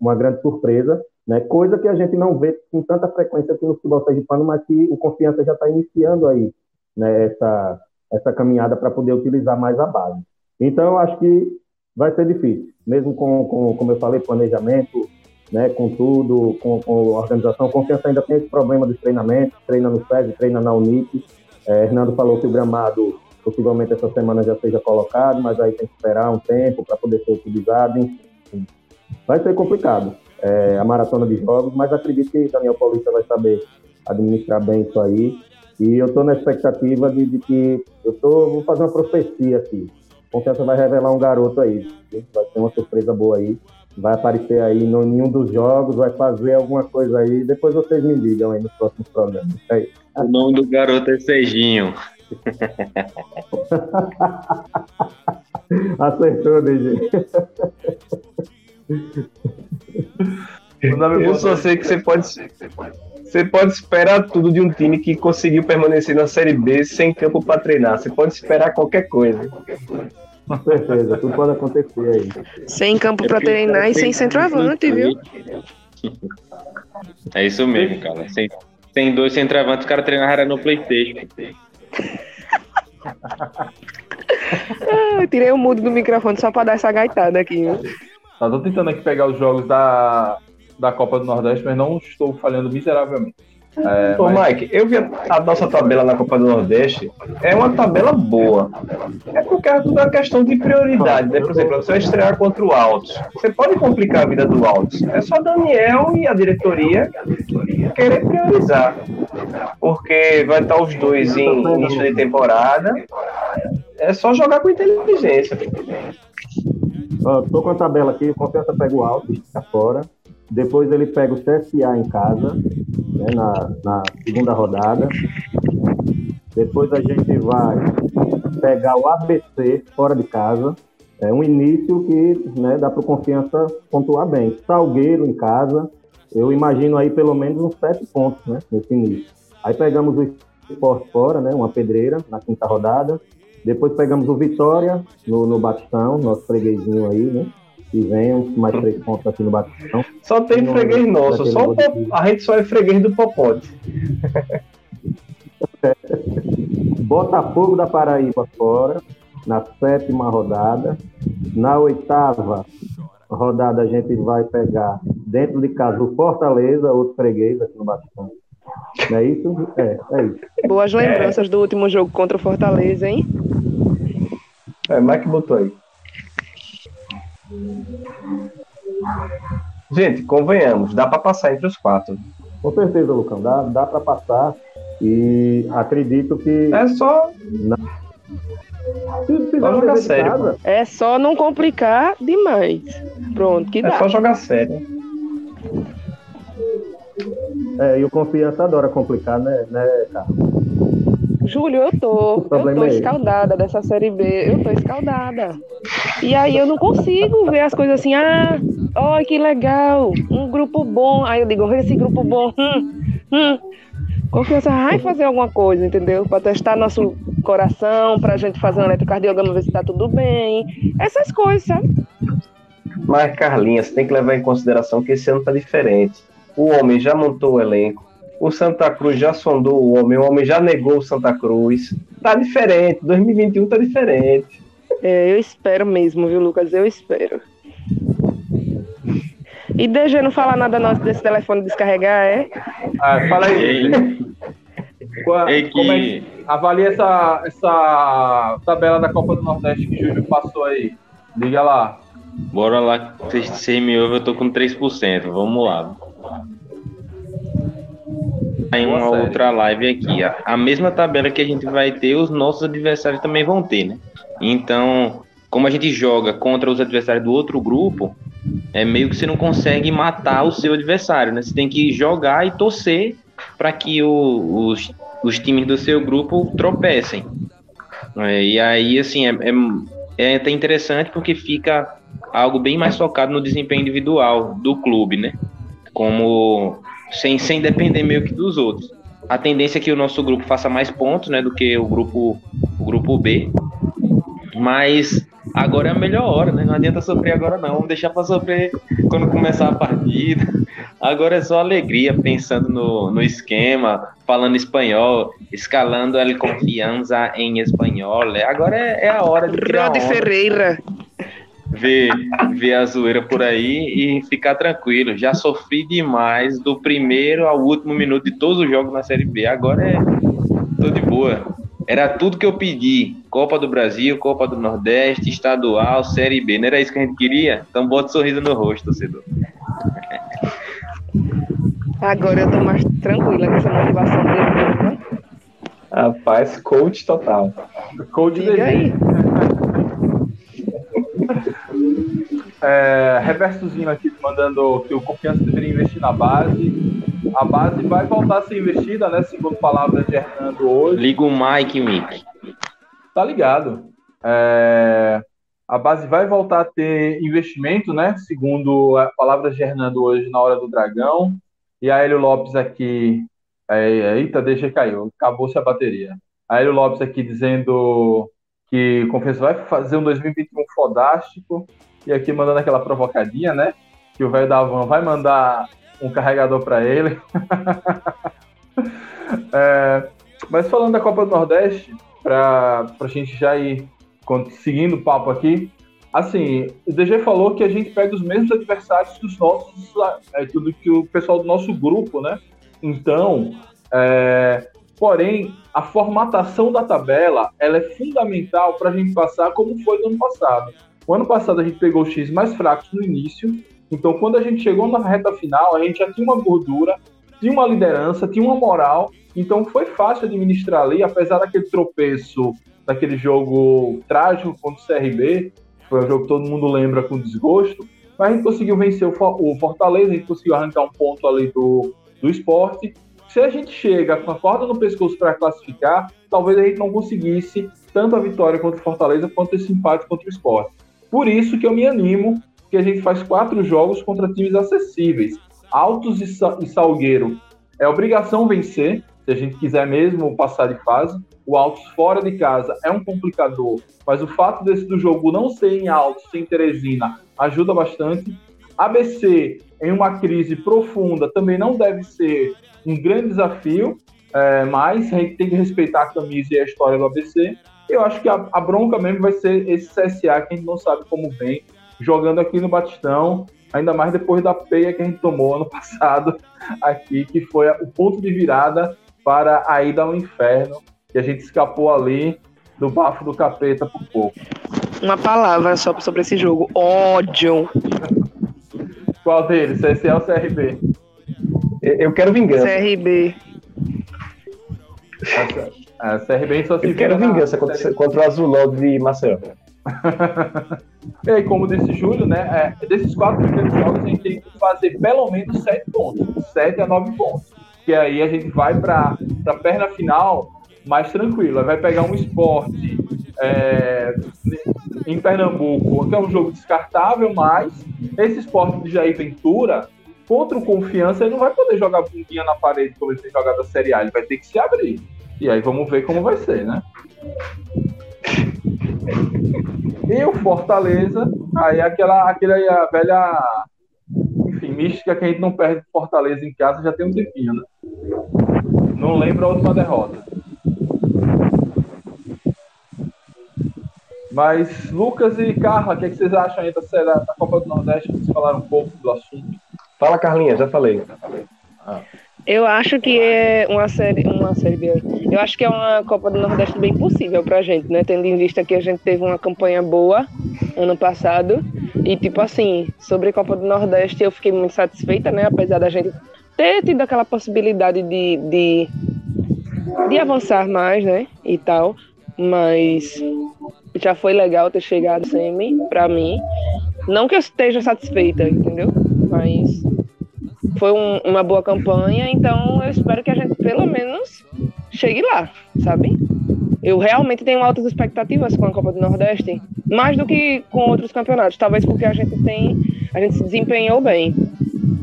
uma grande surpresa. né? Coisa que a gente não vê com tanta frequência aqui no futebol sergipano, mas que o Confiança já está iniciando aí, né? Essa, essa caminhada para poder utilizar mais a base. Então, eu acho que vai ser difícil, mesmo com, com como eu falei, planejamento, né, com tudo, com, com organização. Confiança ainda tem esse problema dos treinamentos, treina no SESI, treina na Unip. É, Hernando falou que o gramado possivelmente essa semana já seja colocado, mas aí tem que esperar um tempo para poder ser utilizado. Enfim. Vai ser complicado é, a maratona de jogos, mas acredito que Daniel Paulista vai saber administrar bem isso aí. E eu estou na expectativa de, de, que eu tô, vou fazer uma profecia aqui. Confiança vai revelar um garoto aí. Vai ter uma surpresa boa aí vai aparecer aí em nenhum dos jogos, vai fazer alguma coisa aí. Depois vocês me digam aí nos próximos programas. É o nome do garoto é Serginho. Acertou, DG. Eu só sei que você pode, você pode esperar tudo de um time que conseguiu permanecer na Série B sem campo para treinar. Você pode esperar qualquer coisa. Com certeza, tudo pode acontecer aí. Sem campo para treinar e sem centroavante, viu? É isso mesmo, cara. Sem, sem dois centroavantes, o cara treinava no Playstation. ah, eu tirei o mudo do microfone só para dar essa gaitada aqui. Viu? Eu tô tentando aqui pegar os jogos da, da Copa do Nordeste, mas não estou falhando miseravelmente. É, Ô, mas... Mike, eu vi a nossa tabela na Copa do Nordeste, é uma tabela boa. É porque é tudo uma questão de prioridade, né? Por exemplo, você vai estrear contra o Altos. Você pode complicar a vida do Altos. É só Daniel e a diretoria querer priorizar. Porque vai estar os dois em início de temporada. É só jogar com inteligência. Estou com a tabela aqui, o Confiança pega o Altos, está fora. Depois ele pega o CSA em casa, né, na, na segunda rodada. Depois a gente vai pegar o ABC fora de casa. É um início que né, dá para confiança pontuar bem. Salgueiro em casa, eu imagino aí pelo menos uns sete pontos né, nesse início. Aí pegamos o Esporte fora, né, uma pedreira na quinta rodada. Depois pegamos o Vitória no, no Batistão, nosso freguesinho aí, né? E venham mais três pontos aqui no Batistão. Só tem freguês nosso, só a gente só é freguês do Popote. Botafogo da Paraíba fora, na sétima rodada. Na oitava rodada a gente vai pegar dentro de casa o Fortaleza, outro freguês aqui no Batistão. Não é isso? É, é isso. Boas lembranças é. do último jogo contra o Fortaleza, hein? É, Mike botou aí. Gente, convenhamos, dá para passar entre os quatro. Com certeza, Lucão, dá, dá para passar. E acredito que. É só. Não. Só jogar sério. É só não complicar demais. Pronto, que é dá. É só jogar sério. É, e o confiança adora complicar, né, né Carlos? Júlio, eu tô. Eu tô é escaldada dessa série B. Eu tô escaldada. E aí eu não consigo ver as coisas assim, ah, ó, oh, que legal, um grupo bom. Aí eu digo, esse grupo bom, hum, hum. Confiança vai fazer alguma coisa, entendeu? Para testar nosso coração, pra gente fazer um eletrocardiograma, ver se tá tudo bem. Essas coisas, sabe? Mas, Carlinha, você tem que levar em consideração que esse ano tá diferente. O homem já montou o elenco, o Santa Cruz já sondou o homem, o homem já negou o Santa Cruz. Tá diferente, 2021 tá diferente. É, eu espero mesmo, viu, Lucas? Eu espero. E DG não falar nada nosso desse telefone descarregar, é? Ah, fala aí. Qual, é como é que avalia essa, essa tabela da Copa do Nordeste que o Júlio passou aí? Liga lá. Bora lá, vocês me ouvem, eu tô com 3%. Vamos lá em uma outra live aqui. A, a mesma tabela que a gente vai ter, os nossos adversários também vão ter, né? Então, como a gente joga contra os adversários do outro grupo, é meio que você não consegue matar o seu adversário, né? Você tem que jogar e torcer para que o, os, os times do seu grupo tropecem. É, e aí, assim, é, é, é até interessante porque fica algo bem mais focado no desempenho individual do clube, né? Como sem, sem depender meio que dos outros. A tendência é que o nosso grupo faça mais pontos né, do que o grupo, o grupo B, mas agora é a melhor hora, né? Não adianta sofrer agora não, vamos deixar para sofrer quando começar a partida. Agora é só alegria, pensando no, no esquema, falando espanhol, escalando a confiança em espanhol. Agora é, é a hora de tirar Rodi onda, Ferreira. Ver, ver a zoeira por aí e ficar tranquilo. Já sofri demais do primeiro ao último minuto de todos os jogos na Série B. Agora é tô de boa. Era tudo que eu pedi. Copa do Brasil, Copa do Nordeste, estadual, Série B. Não era isso que a gente queria? Então bota um sorriso no rosto, torcedor. Agora eu tô mais tranquila com essa motivação dele. né? Rapaz, coach total. Coach Diga aí. É, reversozinho aqui mandando que o Confiança deveria investir na base. A base vai voltar a ser investida, né? Segundo palavras de Hernando hoje. Liga o Mike, Mick. Tá ligado. É, a base vai voltar a ter investimento, né? Segundo a- palavras de Hernando hoje na hora do Dragão. E a Hélio Lopes aqui. É, eita, deixa caiu. Acabou-se a bateria. A Hélio Lopes aqui dizendo que o Confiança vai fazer um 2021 fodástico. E aqui mandando aquela provocadinha, né? Que o velho da van vai mandar um carregador para ele. É, mas falando da Copa do Nordeste, para a gente já ir seguindo o papo aqui, assim, o DG falou que a gente pega os mesmos adversários que os nossos, é, tudo que o pessoal do nosso grupo, né? Então, é, porém, a formatação da tabela ela é fundamental para a gente passar como foi no ano passado. O ano passado a gente pegou os X mais fracos no início, então quando a gente chegou na reta final, a gente já tinha uma gordura, tinha uma liderança, tinha uma moral, então foi fácil administrar ali, apesar daquele tropeço, daquele jogo trágico contra o CRB, foi um jogo que todo mundo lembra com desgosto, mas a gente conseguiu vencer o For- o Fortaleza, a gente conseguiu arrancar um ponto ali do, do esporte. Se a gente chega com a corda no pescoço para classificar, talvez a gente não conseguisse tanto a vitória contra o Fortaleza quanto esse empate contra o esporte. Por isso que eu me animo, que a gente faz quatro jogos contra times acessíveis. Altos e, Sa- e Salgueiro é obrigação vencer, se a gente quiser mesmo passar de fase. O Altos fora de casa é um complicador, mas o fato desse do jogo não ser em Altos, sem Teresina, ajuda bastante. ABC em uma crise profunda também não deve ser um grande desafio, é, mas a gente tem que respeitar a camisa e a história do ABC. Eu acho que a, a bronca mesmo vai ser esse CSA que a gente não sabe como vem, jogando aqui no Batistão, ainda mais depois da peia que a gente tomou ano passado aqui, que foi o ponto de virada para a ida ao inferno, que a gente escapou ali do bafo do capeta por pouco. Uma palavra só sobre esse jogo. Ódio. Qual deles? CSA ou CRB? Eu eu quero vingança. CRB. A CRB só se Eu quero na- vingança contra, contra o Azulão de Maceió. E aí, como disse Júlio, né? é, desses quatro primeiros jogos, a gente tem que fazer pelo menos sete pontos. Sete a nove pontos. Que aí a gente vai para a perna final mais tranquilo. Aí Vai pegar um esporte é, em Pernambuco, que é um jogo descartável, mas esse esporte de Jair Ventura, contra o Confiança, ele não vai poder jogar bundinha na parede como ele tem jogado a Série A. Ele vai ter que se abrir. E aí vamos ver como vai ser, né? E o Fortaleza, aí aquela, aquela velha, enfim, mística que a gente não perde Fortaleza em casa já tem um tempinho, né? Não lembro a última derrota. Mas Lucas e Carla, o que, é que vocês acham aí da, da Copa do Nordeste? Vocês falaram um pouco do assunto. Fala, Carlinha, já falei. Eu acho que é uma série, uma série B. Eu acho que é uma Copa do Nordeste bem possível pra gente, né? Tendo em vista que a gente teve uma campanha boa ano passado. E, tipo assim, sobre a Copa do Nordeste, eu fiquei muito satisfeita, né? Apesar da gente ter tido aquela possibilidade de, de, de avançar mais, né? E tal. Mas já foi legal ter chegado semi, pra mim. Não que eu esteja satisfeita, entendeu? Mas foi um- uma boa campanha, então eu espero que a gente pelo menos chegue lá, sabe? Eu realmente tenho altas expectativas com a Copa do Nordeste, mais do que com outros campeonatos, talvez porque a gente tem, a gente se desempenhou bem.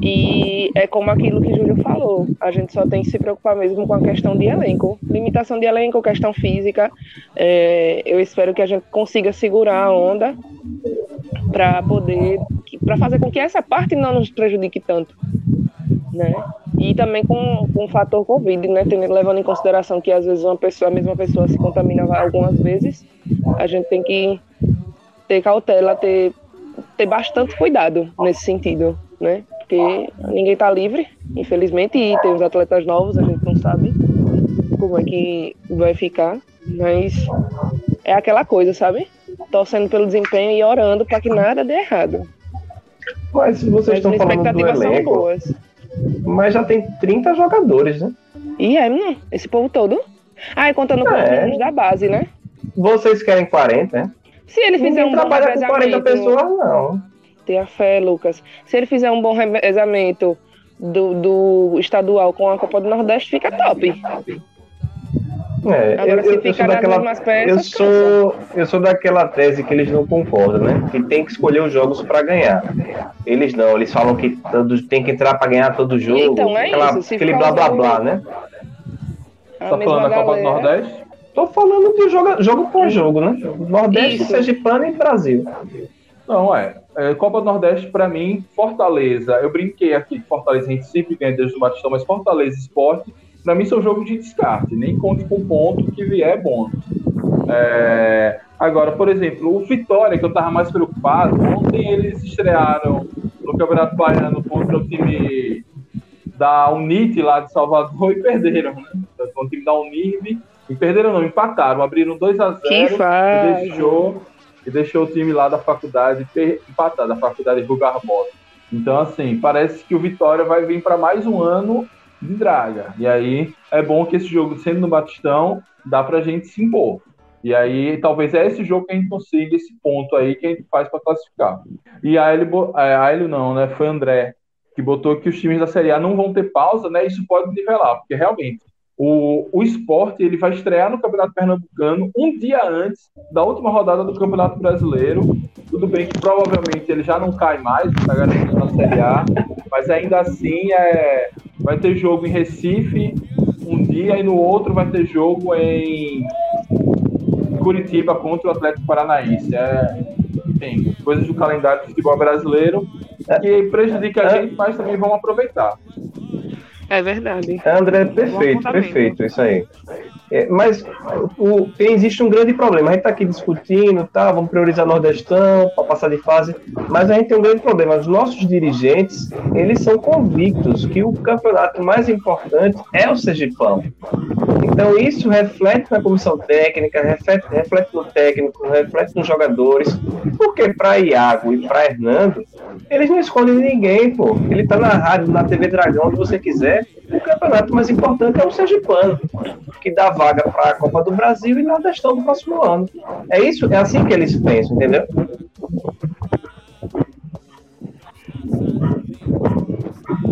E é como aquilo que Júlio falou, a gente só tem que se preocupar mesmo com a questão de elenco. Limitação de elenco, questão física. É, eu espero que a gente consiga segurar a onda para poder, para fazer com que essa parte não nos prejudique tanto. Né? E também com, com o fator Covid, né? Tendo, levando em consideração que às vezes uma pessoa, a mesma pessoa se contamina algumas vezes, a gente tem que ter cautela, ter, ter bastante cuidado nesse sentido, né? Porque ninguém está livre, infelizmente, e tem os atletas novos, a gente não sabe como é que vai ficar, mas é aquela coisa, sabe? Torcendo pelo desempenho e orando para que nada dê errado. Mas vocês estão falando do elenco, boas. mas já tem 30 jogadores, né? E é, não, esse povo todo. Ah, e contando com os É. meninos da base, né? Vocês querem 40, né? Se ele fizer Ninguém um bom trabalha com 40 revezamento, pessoas, não. tenha fé, Lucas. Se ele fizer um bom revezamento do, do estadual com a Copa do Nordeste, fica top. É, Agora, eu, sou nas daquela, mesmas eu peças, sou, eu sou daquela tese que eles não concordam, né? Que tem que escolher os jogos para ganhar. Eles não, eles falam que todo, tem que entrar para ganhar todo jogo. Então, é aquela- isso, aquele blá blá blá, né? A Tá falando da Copa do. Nordeste? Tô falando de jogo, jogo por jogo, né? Nordeste, Isso. Sergipano e Brasil. Não, é. É, Copa do Nordeste, pra mim, Fortaleza. Eu brinquei aqui que Fortaleza a gente sempre ganha desde o Batistão, mas Fortaleza Esporte, pra mim, são jogos de descarte. Nem conte com ponto que vier é bônus. É, agora, por exemplo, o Vitória, que eu tava mais preocupado, ontem eles estrearam no Campeonato Baiano contra o time da Unite lá de Salvador e perderam, né? Contra o time da Unirv. E perderam não, empataram, abriram 2 a 0 Que e deixou e deixou o time lá da faculdade empatar, da faculdade Rui Barbosa. Então, assim, parece que o Vitória vai vir para mais um ano de draga. E aí é bom que esse jogo, sendo no Batistão, dá pra gente se impor. E aí, talvez é esse jogo que a gente consiga esse ponto aí que a gente faz para classificar. E a bo- é, a Hélio não, né? Foi André que botou que os times da Série A não vão ter pausa, né? Isso pode nivelar, porque realmente o, o esporte ele vai estrear no Campeonato Pernambucano um dia antes da última rodada do Campeonato Brasileiro. Tudo bem que provavelmente ele já não cai mais, está garantido na Série A, mas ainda assim é, vai ter jogo em Recife um dia e no outro vai ter jogo em Curitiba contra o Atlético Paranaense. É, enfim, coisas do calendário do futebol brasileiro que prejudica a gente, mas também vamos aproveitar. É verdade. André, perfeito, perfeito, isso aí. É, mas o, tem- existe um grande problema. A gente está aqui discutindo, tá, vamos priorizar Nordestão para passar de fase, mas a gente tem um grande problema. Os nossos dirigentes, eles são convictos que o campeonato mais importante é o Sergipão. Então isso reflete na comissão técnica, reflete, reflete no técnico, reflete nos jogadores, porque para Iago e para Hernando, eles não escondem ninguém, pô. Ele tá na rádio, na TV Dragão, onde você quiser. O campeonato mais importante é o Sergipano, que dá vaga para a Copa do Brasil e Nordestão do próximo ano. É isso, é assim que eles pensam, entendeu?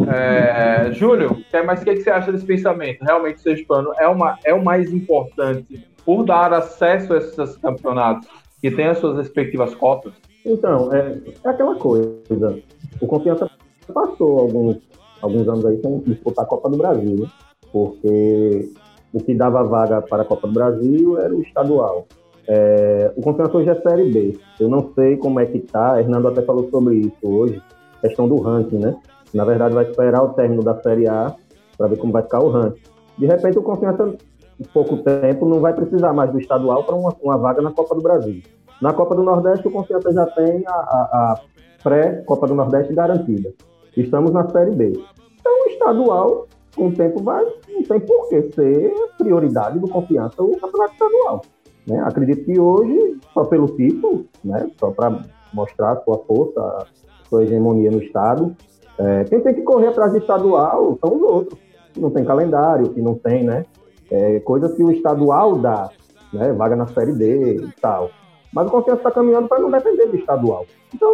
É, Júlio, quer- mas o que, que você acha desse pensamento? Realmente o Sergipano é, uma, é o mais importante por dar acesso a esses campeonatos que tem as suas respectivas cotas? Então, é, é aquela coisa. O Confiança passou alguns, alguns anos aí sem disputar a Copa do Brasil, né? porque o que dava vaga para a Copa do Brasil era o estadual. É, o Confiança hoje é Série B. Eu não sei como é que tá. Hernando até falou sobre isso hoje, questão do ranking, né? Na verdade, vai esperar o término da Série A para ver como vai ficar o ranking. De repente, o Confiança, em pouco tempo, não vai precisar mais do estadual para uma, uma vaga na Copa do Brasil. Na Copa do Nordeste, o Confiança já tem a, a- a pré-Copa do Nordeste garantida. Estamos na Série B. Então, o estadual, com o tempo, vai, não tem por que ser prioridade do Confiança o campeonato estadual. né? Acredito que hoje, só pelo título, né? só para mostrar sua força, sua hegemonia no estado, é, quem tem que correr atrás do estadual são os outros, que não tem calendário, que não tem, né? É, coisas que o estadual dá, né? Vaga na Série B e tal. Mas o Confiança está caminhando para não depender do estadual. Então,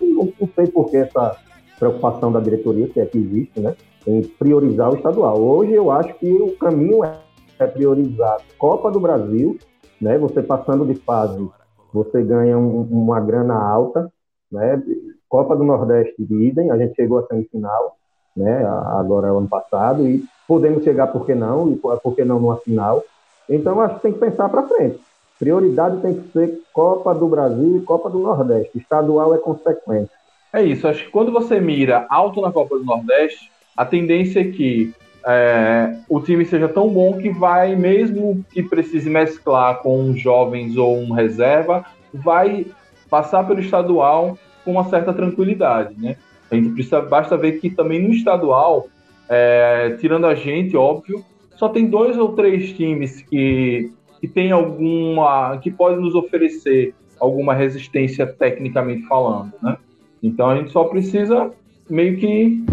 não, não, não sei por que essa preocupação da diretoria, se é que existe, né? Em priorizar o estadual. Hoje eu acho que o caminho é, é priorizar a Copa do Brasil, né? Você passando de fase, você ganha um- uma grana alta, né? Copa do Nordeste de idem, a gente chegou à semifinal, né, agora ano passado, e podemos chegar, por que não, e por que não numa final. Então, acho que tem que pensar para frente. Prioridade tem que ser Copa do Brasil e Copa do Nordeste. Estadual é consequência. É isso, acho que quando você mira alto na Copa do Nordeste, a tendência é que é, o time seja tão bom que vai, mesmo que precise mesclar com jovens ou um reserva, vai passar pelo estadual com uma certa tranquilidade, né? A gente precisa, basta ver que também no estadual, é, tirando a gente, óbvio, só tem dois ou três times que, que tem alguma, que podem nos oferecer alguma resistência tecnicamente falando, né? Então a gente só precisa meio que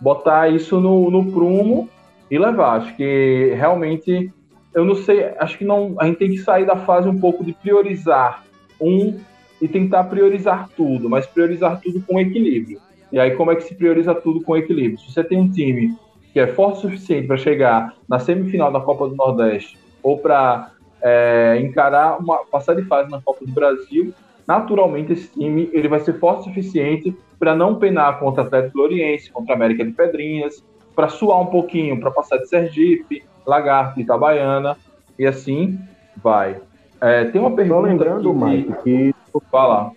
botar isso no, no prumo e levar. Acho que realmente, eu não sei, acho que não, a gente tem que sair da fase um pouco de priorizar um e tentar priorizar tudo, mas priorizar tudo com equilíbrio. E aí, como é que se prioriza tudo com equilíbrio? Se você tem um time que é forte o suficiente para chegar na semifinal da Copa do Nordeste ou para é, encarar uma passar de fase na Copa do Brasil, naturalmente esse time ele vai ser forte o suficiente para não penar contra o Atlético Oriense, contra a América de Pedrinhas, para suar um pouquinho, para passar de Sergipe, Lagarto, Itabaiana, e assim vai. É, tem uma pergunta. Só lembrando, Mike, que. Fala.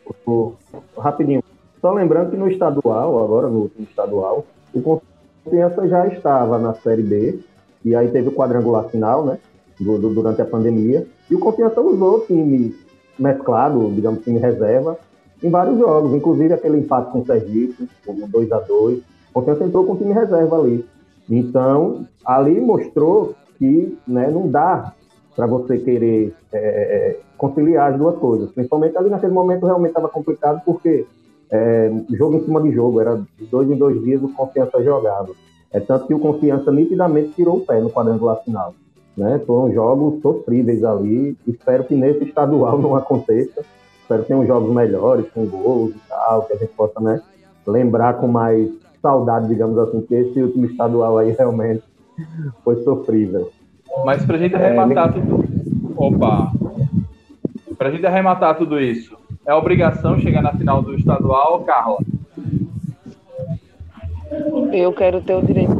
Rapidinho. Só lembrando que no estadual, agora no estadual, o Confiança já estava na Série B, e aí teve o quadrangular final, né? durante a pandemia. E o Confiança usou o time mesclado, digamos, time reserva, em vários jogos, inclusive aquele empate com o Sergipe, com 2 a 2 O Confiança entrou com o time reserva ali. Então, ali mostrou que né, não dá para você querer é, é, conciliar as duas coisas. Principalmente ali naquele momento realmente estava complicado, porque é, jogo em cima de jogo, era de dois em dois dias o Confiança jogava. É tanto que o Confiança nitidamente tirou o pé no quadrangular final. Né? Foram jogos sofríveis ali. Espero que nesse estadual não aconteça. Espero que tenham jogos melhores, com gols e tal, que a gente possa né, lembrar com mais saudade, digamos assim, que esse último estadual aí realmente foi sofrível. Mas pra gente arrematar é, tudo. Opa! Pra gente arrematar tudo isso, é obrigação chegar na final do estadual, Carla? Eu quero ter o direito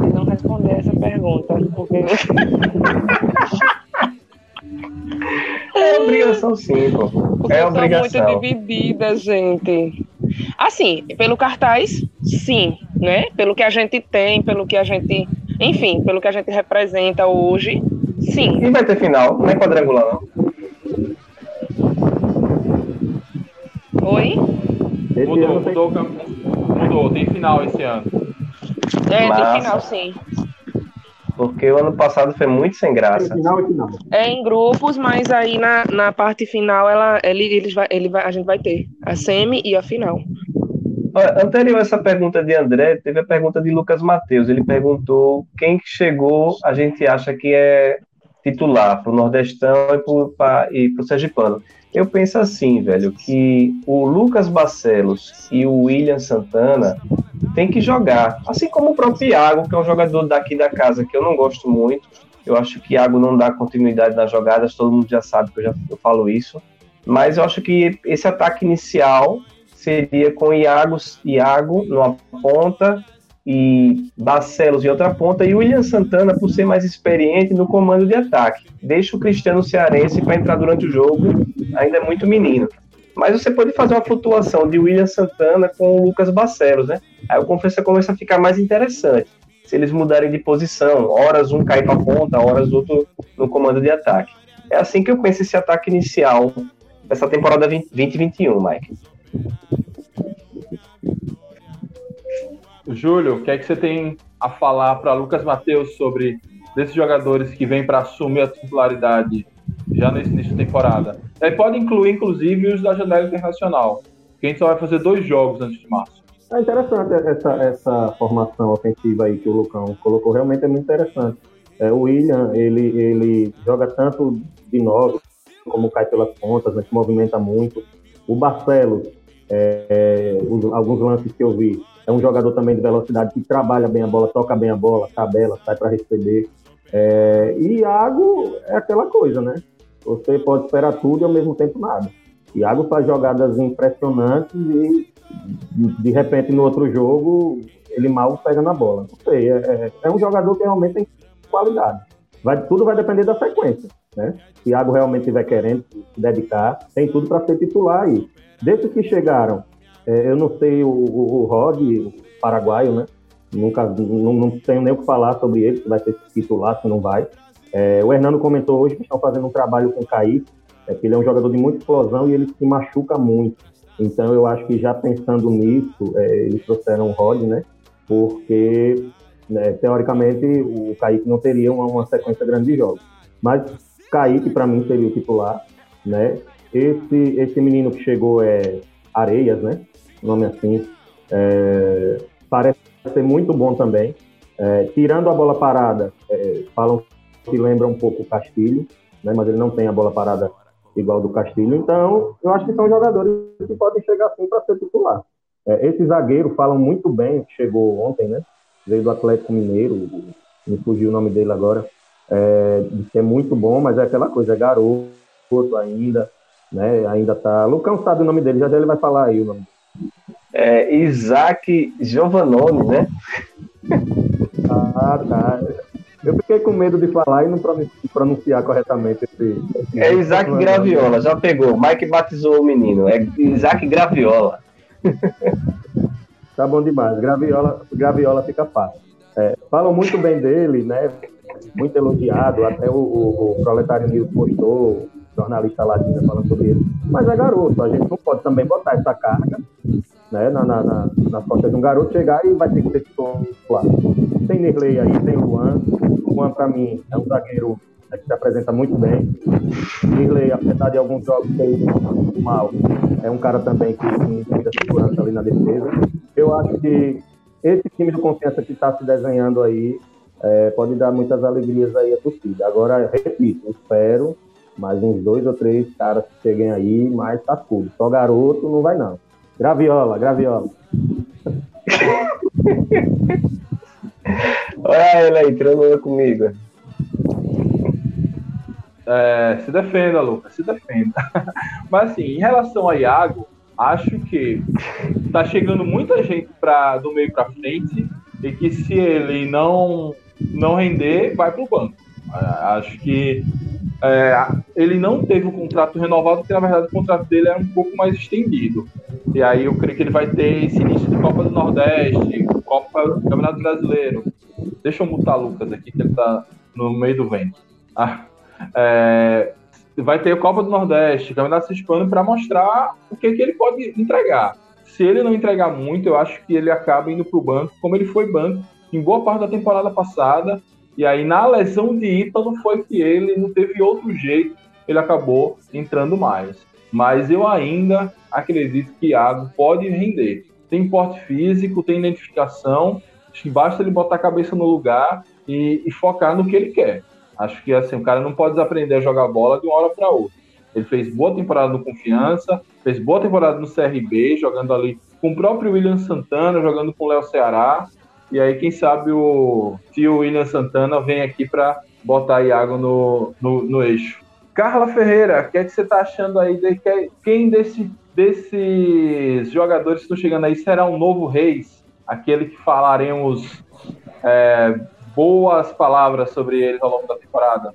responder essa pergunta, porque. É obrigação sim, pô. Porque é eu obrigação. muito dividida, gente. Assim, pelo cartaz, sim, né? Pelo que a gente tem, pelo que a gente. Enfim, pelo que a gente representa hoje, sim. E vai ter final, não é quadrangular, não. Oi? Mudou, mudou, mudou, tem final esse ano. É, Massa. tem final, sim. Porque o ano passado foi muito sem graça. Final e final. É em grupos, mas aí na, na parte final ela, ele, eles vai, ele vai, a gente vai ter a semi e a final. Olha, Anterior a essa pergunta de André, teve a pergunta de Lucas Matheus. Ele perguntou quem que chegou, a gente acha que é titular para o Nordestão e para o Sergipano. Eu penso assim, velho, que o Lucas Barcelos e o William Santana tem que jogar. Assim como o próprio Iago, que é um jogador daqui da casa que eu não gosto muito. Eu acho que Iago não dá continuidade nas jogadas, todo mundo já sabe que eu já eu falo isso. Mas eu acho que esse ataque inicial seria com Iago, Iago numa ponta e Barcelos em outra ponta e o William Santana por ser mais experiente no comando de ataque. Deixa o Cristiano Cearense para entrar durante o jogo, ainda é muito menino. Mas você pode fazer uma flutuação de William Santana com o Lucas Barcelos, né? Aí o conferência começa a ficar mais interessante. Se eles mudarem de posição, horas um cai para ponta, horas outro no comando de ataque. É assim que eu penso esse ataque inicial dessa temporada 20 2021, Mike. Júlio, o que é que você tem a falar para Lucas Matheus sobre desses jogadores que vêm para assumir a titularidade já nesse início de temporada? Aí pode incluir, inclusive, os da janela internacional, que a gente só vai fazer dois jogos antes de março. É interessante essa, essa formação ofensiva aí que o Lucão colocou, realmente é muito interessante. É, o William, ele, ele joga tanto de nove, como cai pelas pontas, né, se movimenta muito. O Barcelos, é, é, os- alguns lances que eu vi, é um jogador também de velocidade que trabalha bem a bola, toca bem a bola, tabela, sai para receber. É, e Iago é aquela coisa, né? Você pode esperar tudo e ao mesmo tempo nada. Iago faz jogadas impressionantes e de repente no outro jogo ele mal pega na bola. Não sei, é, é, é um jogador que realmente tem qualidade. Vai, tudo vai depender da sequência. Né? Se Iago realmente estiver querendo se dedicar, tem tudo para ser titular aí. Desses que chegaram, é, eu não sei o, o, o Rod, o paraguaio, né? Nunca, não, não, tenho nem o que falar sobre ele, se vai ser titular, se não vai. É, o Hernando comentou hoje que estão fazendo um trabalho com o Kaique, é que ele é um jogador de muita explosão e ele se machuca muito. Então eu acho que já pensando nisso, é, eles trouxeram o Rod, né? Porque né, teoricamente o Kaique não teria uma, uma, sequência grande de jogos. Mas Kaique para mim seria o titular, né? Esse, esse menino que chegou é Areias, né? Nome assim. É, parece ser muito bom também. É, tirando a bola parada, é, falam que lembra um pouco o Castilho, né? Mas ele não tem a bola parada igual do Castilho. Então, eu acho que são jogadores que podem chegar assim para ser titular. É, esse zagueiro falam muito bem, chegou ontem, né? Veio do Atlético Mineiro, me fugiu o nome dele agora. É, é muito bom, mas é aquela coisa, é garoto ainda, né? Ainda tá. Lucão sabe o nome dele, já ele vai falar aí o nome. É Isaac Giovannone, né? ah, tá. Eu fiquei com medo de falar e não pronunciar corretamente esse. esse é Isaac Graviola, já pegou. Mike batizou o menino. É Isaac Graviola. tá bom demais. Graviola, Graviola fica fácil. É, falam muito bem dele, né? Muito elogiado. Até o, o, o Proletário News postou, jornalista latino falando sobre ele. Mas é garoto, a gente não pode também botar essa carga né, na, na, na, nas costas de um garoto chegar e vai ter que ter titular. Tem Nerley aí, tem Luan. Luan, para mim, é um zagueiro né, que se apresenta muito bem. Nerley, apesar de alguns jogos ter mal, é um cara também que tem muita segurança ali na defesa. Eu acho que esse time do confiança que está se desenhando aí é, pode dar muitas alegrias aí à torcida. Agora, repito, espero mais uns dois ou três caras que cheguem aí, mas tá tudo. Só garoto não vai não. Graviola, graviola. Olha ele aí, tirando comigo. É, se defenda, Lucas, se defenda. Mas assim, em relação a Iago, acho que tá chegando muita gente pra, do meio para frente e que se ele não não render, vai pro banco. É, acho que é, ele não teve o contrato renovado, porque na verdade o contrato dele era um pouco mais estendido. E aí eu creio que ele vai ter esse início de Copa do Nordeste, Copa do Campeonato Brasileiro. Deixa eu mutar Lucas aqui, que ele tá no meio do vento. Ah, é, vai ter Copa do Nordeste, Campeonato Hispano, para mostrar o que, que ele pode entregar. Se ele não entregar muito, eu acho que ele acaba indo para o banco, como ele foi banco em boa parte da temporada passada, e aí, na lesão de Ítalo, foi que ele não teve outro jeito, ele acabou entrando mais. Mas eu ainda acredito que Iago pode render. Tem porte físico, tem identificação, acho que basta ele botar a cabeça no lugar e, e focar no que ele quer. Acho que assim, o cara não pode aprender a jogar bola de uma hora para outra. Ele fez boa temporada no Confiança, fez boa temporada no CRB, jogando ali com o próprio William Santana, jogando com o Léo Ceará. E aí, quem sabe o tio William Santana vem aqui para botar Iago no, no, no, eixo. Carla Ferreira, o que é que você está achando aí? De que, quem desse, desses jogadores que estão chegando aí será um novo Reis? Aquele que falaremos é, boas palavras sobre eles ao longo da temporada?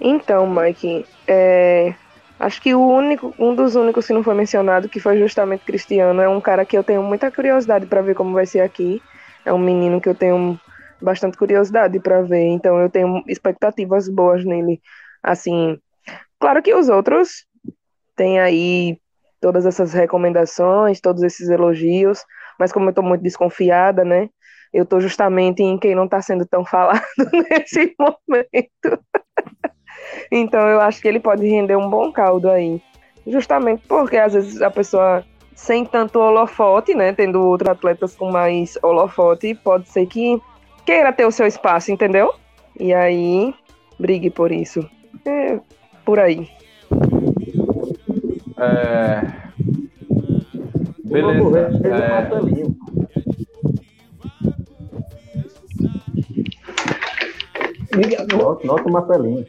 Então, Mike, é, acho que o único, um dos únicos que não foi mencionado, que foi justamente Cristiano, é um cara que eu tenho muita curiosidade para ver como vai ser aqui é um menino que eu tenho bastante curiosidade para ver, então eu tenho expectativas boas nele. Assim, claro que os outros têm aí todas essas recomendações, todos esses elogios, mas como eu estou muito desconfiada, né? Eu estou justamente em quem não está sendo tão falado nesse momento. então eu acho que ele pode render um bom caldo aí. Justamente porque às vezes a pessoa sem tanto holofote, né? Tendo outros atletas com mais holofote, pode ser que queira ter o seu espaço, entendeu? E aí, brigue por isso. É por aí. É... Beleza. É... Nossa, Marcelinho.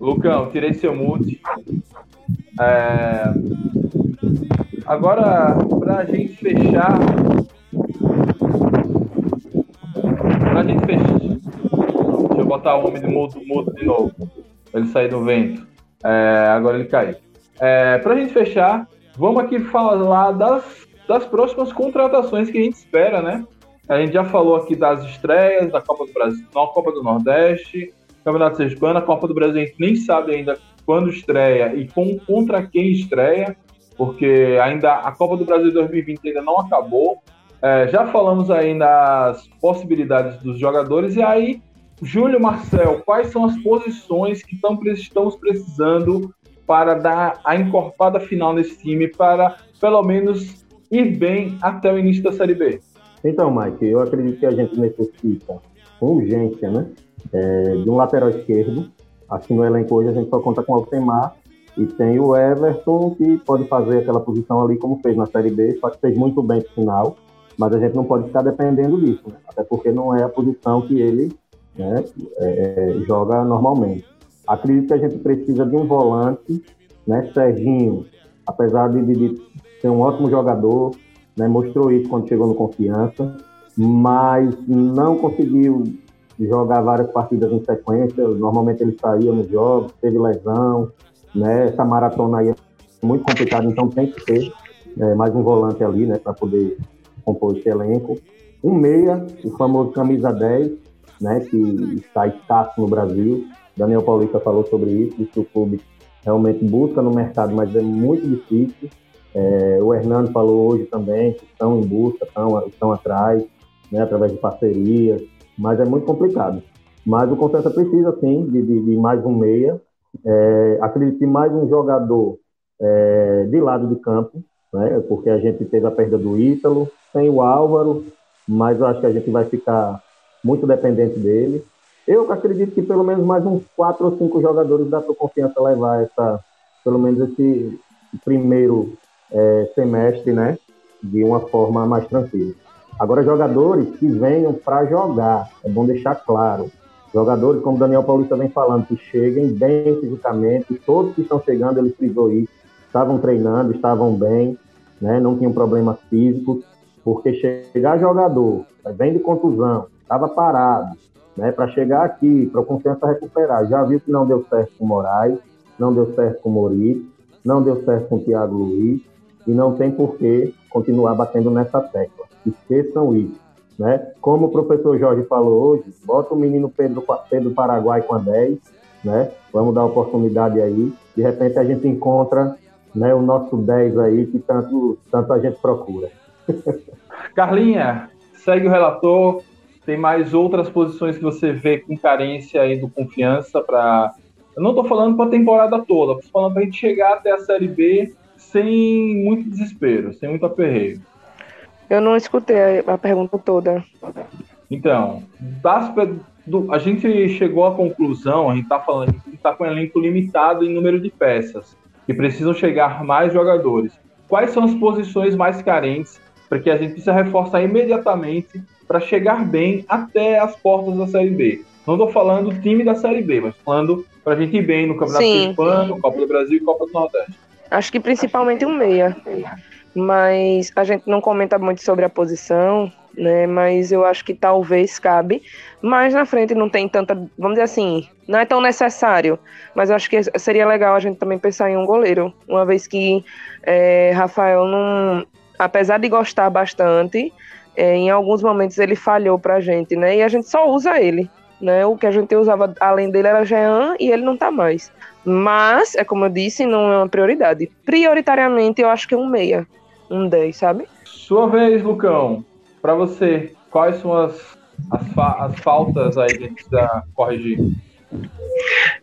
Lucão, tirei seu mute. É... Agora, para a gente fechar. Para a gente fechar. Deixa eu botar o homem de mudo, mudo de novo. Ele sair do vento. É, agora ele caiu. É, para a gente fechar, vamos aqui falar das, das próximas contratações que a gente espera, né? A gente já falou aqui das estreias da Copa do Brasil, na Copa do Nordeste, Campeonato Sergipano, a Copa do Brasil a gente nem sabe ainda quando estreia e com, contra quem estreia, porque ainda a Copa do Brasil 2020 ainda não acabou. É, já falamos aí nas possibilidades dos jogadores, e aí, Júlio Marcel, quais são as posições que tão, estamos precisando para dar a encorpada final nesse time, para pelo menos ir bem até o início da Série B? Então, Mike, eu acredito que a gente necessita, com urgência, né, é, de um lateral esquerdo. Aqui no elenco hoje a gente só conta com o Altemar e tem o Everton, que pode fazer aquela posição ali como fez na Série B, só que fez muito bem no final, mas a gente não pode ficar dependendo disso, né? até porque não é a posição que ele né, é, é, joga normalmente. Acredito que a gente precisa de um volante, né, Serginho, apesar de, de, ser um ótimo jogador, né, mostrou isso quando chegou no Confiança, mas não conseguiu jogar várias partidas em sequência. Normalmente ele saía nos jogos, teve lesão, né? Essa maratona aí é muito complicada, então tem que ter é, mais um volante ali, né, para poder compor esse elenco. Um meia, o famoso camisa 10, né, que está escasso no Brasil. Daniel Paulista falou sobre isso, que o clube realmente busca no mercado, mas é muito difícil. É, o Hernando falou hoje também que estão em busca, estão, estão atrás, né, através de parcerias, mas é muito complicado. Mas o Constância precisa, sim, de, de, de mais um meia. É, acredito que mais um jogador é, de lado de campo, né, porque a gente teve a perda do Ítalo, tem o Álvaro, mas eu acho que a gente vai ficar muito dependente dele. Eu acredito que pelo menos mais uns quatro ou cinco jogadores dá para confiança levar essa, pelo menos esse primeiro é, semestre, né, de uma forma mais tranquila. Agora, jogadores que venham para jogar, é bom deixar claro. Jogadores, como Daniel Paulista vem falando, que cheguem bem fisicamente, todos que estão chegando, ele frisou isso, estavam treinando, estavam bem, né, não tinham problemas físicos, porque chegar jogador, vem de contusão, estava parado, né, para chegar aqui, para o confiança recuperar, já viu que não deu certo com o Moraes, não deu certo com o Maurício, não deu certo com o Thiago Luiz, e não tem por que continuar batendo nessa tecla. Esqueçam isso. Né? Como o professor Jorge falou hoje, bota o menino Pedro, Pedro Paraguai com a 10, né? vamos dar oportunidade aí. De repente a gente encontra né, o nosso 10 aí que tanto, tanto a gente procura. Carlinha, segue o relator. Tem mais outras posições que você vê com carência aí do confiança para. Eu não estou falando para a temporada toda, estou falando para a gente chegar até a Série B sem muito desespero, sem muito aperreio. Eu não escutei a, pergunta toda. Então, das, do, a gente chegou à conclusão, a gente está falando que está com um elenco limitado em número de peças, que precisam chegar mais jogadores. Quais são as posições mais carentes para que a gente precisa reforçar imediatamente para chegar bem até as portas da Série B? Não estou falando time da Série B, mas falando para a gente ir bem no Campeonato Hispano, Copa do Brasil e Copa do Nordeste. Acho que principalmente um meia. Mas a gente não comenta muito sobre a posição, né? Mas eu acho que talvez cabe. Mas na frente não tem tanta, vamos dizer assim, não é tão necessário. Mas eu acho que seria legal a gente também pensar em um goleiro, uma vez que é, Rafael não, apesar de gostar bastante, é, em alguns momentos ele falhou pra gente, né? E a gente só usa ele. Né? O que a gente usava além dele era Jean e ele não tá mais. Mas, é como eu disse, não é uma prioridade. Prioritariamente, eu acho que é um meia, um 10, sabe? Sua vez, Lucão. Para você, quais são as, as, fa as faltas aí que a gente precisa corrigir?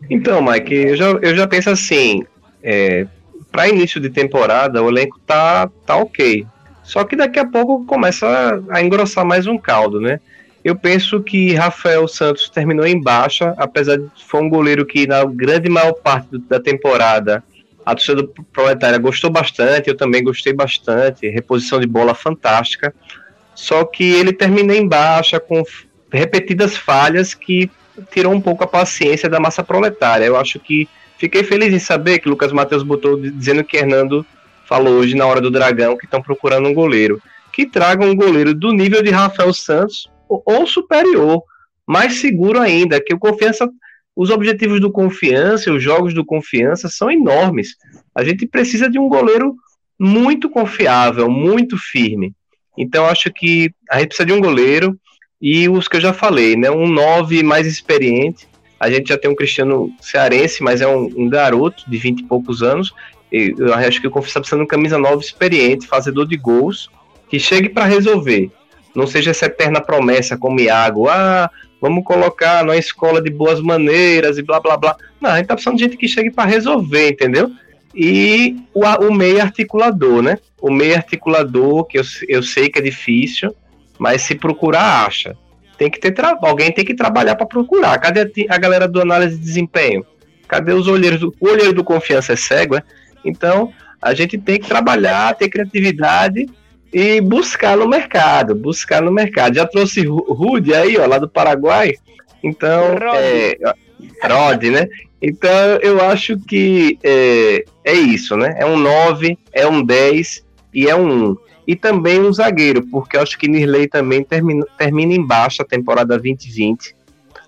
Então, Mike, eu já, eu já penso assim, é, para início de temporada, o elenco tá, tá ok. Só que daqui a pouco começa a engrossar mais um caldo, né? Eu penso que Rafael Santos terminou em baixa, apesar de foi um goleiro que na grande maior parte da temporada a torcida Proletária gostou bastante, eu também gostei bastante, reposição de bola fantástica. Só que ele terminou em baixa com repetidas falhas que tirou um pouco a paciência da massa proletária. Eu acho que Fiquei feliz em saber que Lucas Matheus botou dizendo que Hernando falou hoje na hora do Dragão que estão procurando um goleiro. Que traga um goleiro do nível de Rafael Santos ou superior, mais seguro ainda, que o Confiança, os objetivos do Confiança, os jogos do Confiança são enormes. A gente precisa de um goleiro muito confiável, muito firme. Então acho que a gente precisa de um goleiro e os que eu já falei, né, um 9 mais experiente. A gente já tem um Cristiano cearense, mas é um, um garoto de 20 e poucos anos. Eu acho que o Confiança precisa de um camisa 9 experiente, fazedor de gols, que chegue para resolver. Não seja essa eterna promessa como Iago, ah, vamos colocar numa escola de boas maneiras e blá blá blá. Não, a gente tá precisando de gente que chegue para resolver, entendeu? E o, o meio articulador, né? O meio articulador, que eu, eu sei que é difícil, mas se procurar, acha. Tem que ter alguém tem que trabalhar para procurar. Cadê a, a, galera do análise de desempenho? Cadê os olheiros o olheiro do confiança é cego, é? Então, a gente tem que trabalhar, ter criatividade e buscar no mercado, buscar no mercado. Já trouxe Rude aí, ó, lá do Paraguai. Então, Rod, é, Rod né? Então, eu acho que é, é isso, né? É um 9, é um 10 e é um 1. E também um zagueiro, porque eu acho que Nirley também termina, termina embaixo a temporada 2020.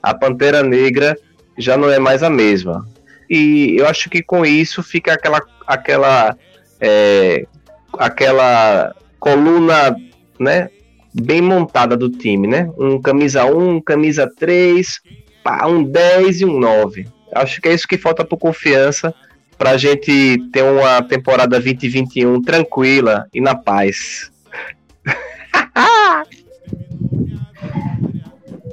A Pantera Negra já não é mais a mesma. E eu acho que com isso fica aquela, aquela, é, aquela coluna, né, bem montada do time, né? Um camisa 1, um camisa 3, um 10 e um 9. Acho que é isso que falta por confiança para a gente ter uma temporada 2021 tranquila e na paz.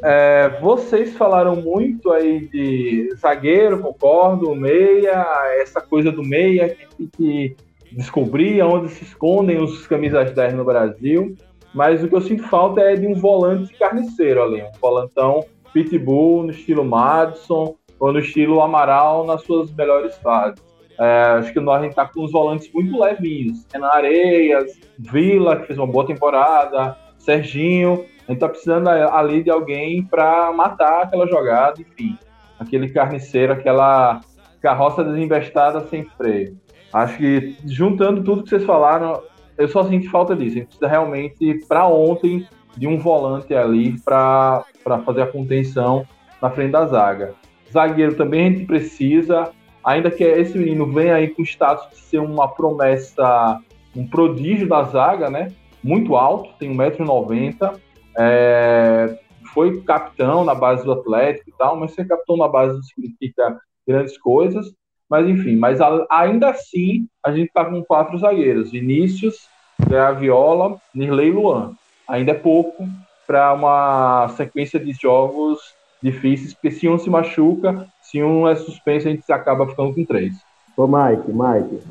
É, vocês falaram muito aí de zagueiro, concordo, meia, essa coisa do meia que que descobrir onde se escondem os camisas 10 no Brasil. Mas o que eu sinto falta é de um volante carniceiro ali, um volantão pitbull no estilo Madison ou no estilo Amaral nas suas melhores fases. É, acho que nós a gente tá com os volantes muito levinhos. Renan Areias, Vila, que fez uma boa temporada, Serginho. A gente tá precisando ali de alguém para matar aquela jogada, enfim. Aquele carniceiro, aquela carroça desinvestada sem freio. Acho que juntando tudo que vocês falaram, eu só sinto falta disso. A gente precisa realmente, para ontem, de um volante ali para fazer a contenção na frente da zaga. Zagueiro também a gente precisa, ainda que esse menino venha aí com status de ser uma promessa, um prodígio da zaga, né? Muito alto, tem 1,90m. É, foi capitão na base do Atlético e tal, mas ser capitão na base não significa grandes coisas. Mas enfim, mas a, ainda assim a gente está com quatro zagueiros: Vinícius, Graviola, Nirley e Luan. Ainda é pouco para uma sequência de jogos difíceis, porque se um se machuca, se um é suspenso, a gente acaba ficando com três. Ô Mike, Mike.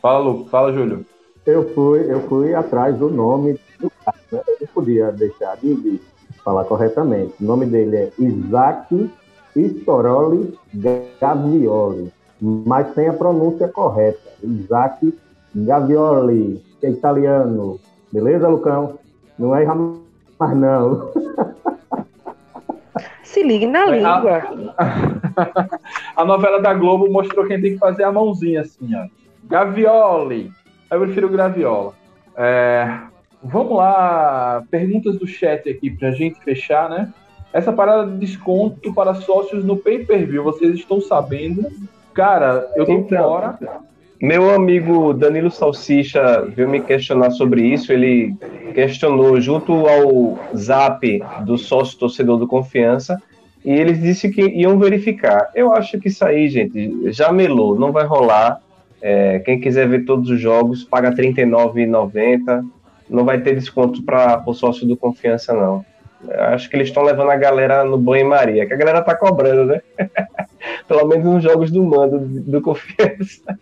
Fala, Lu, fala, Júlio. Eu fui, eu fui atrás do nome do cara. Né? Eu não podia deixar de falar corretamente. O nome dele é Isaac Storoli Gavioli mas tem a pronúncia correta. Isaac Gavioli, que é italiano. Beleza, Lucão? Não é mais não. Se ligue na língua. A, a, novela da Globo mostrou quem tem que fazer a mãozinha assim, ó. Gavioli. Eu prefiro Graviola. É, vamos lá, perguntas do chat aqui pra gente fechar, né? Essa parada de desconto para sócios no pay-per-view, vocês estão sabendo Cara, eu tô então, fora. Meu amigo Danilo Salsicha veio me questionar sobre isso. Ele questionou junto ao zap do sócio torcedor do Confiança e eles disse que iam verificar. Eu acho que isso aí, gente, já melou, não vai rolar. É, quem quiser ver todos os jogos, paga R$ 39,90. Não vai ter desconto para o sócio do Confiança, não. Eu acho que eles estão levando a galera no banho-maria, que a galera tá cobrando, né? Pelo menos nos jogos do mando, do Confiança.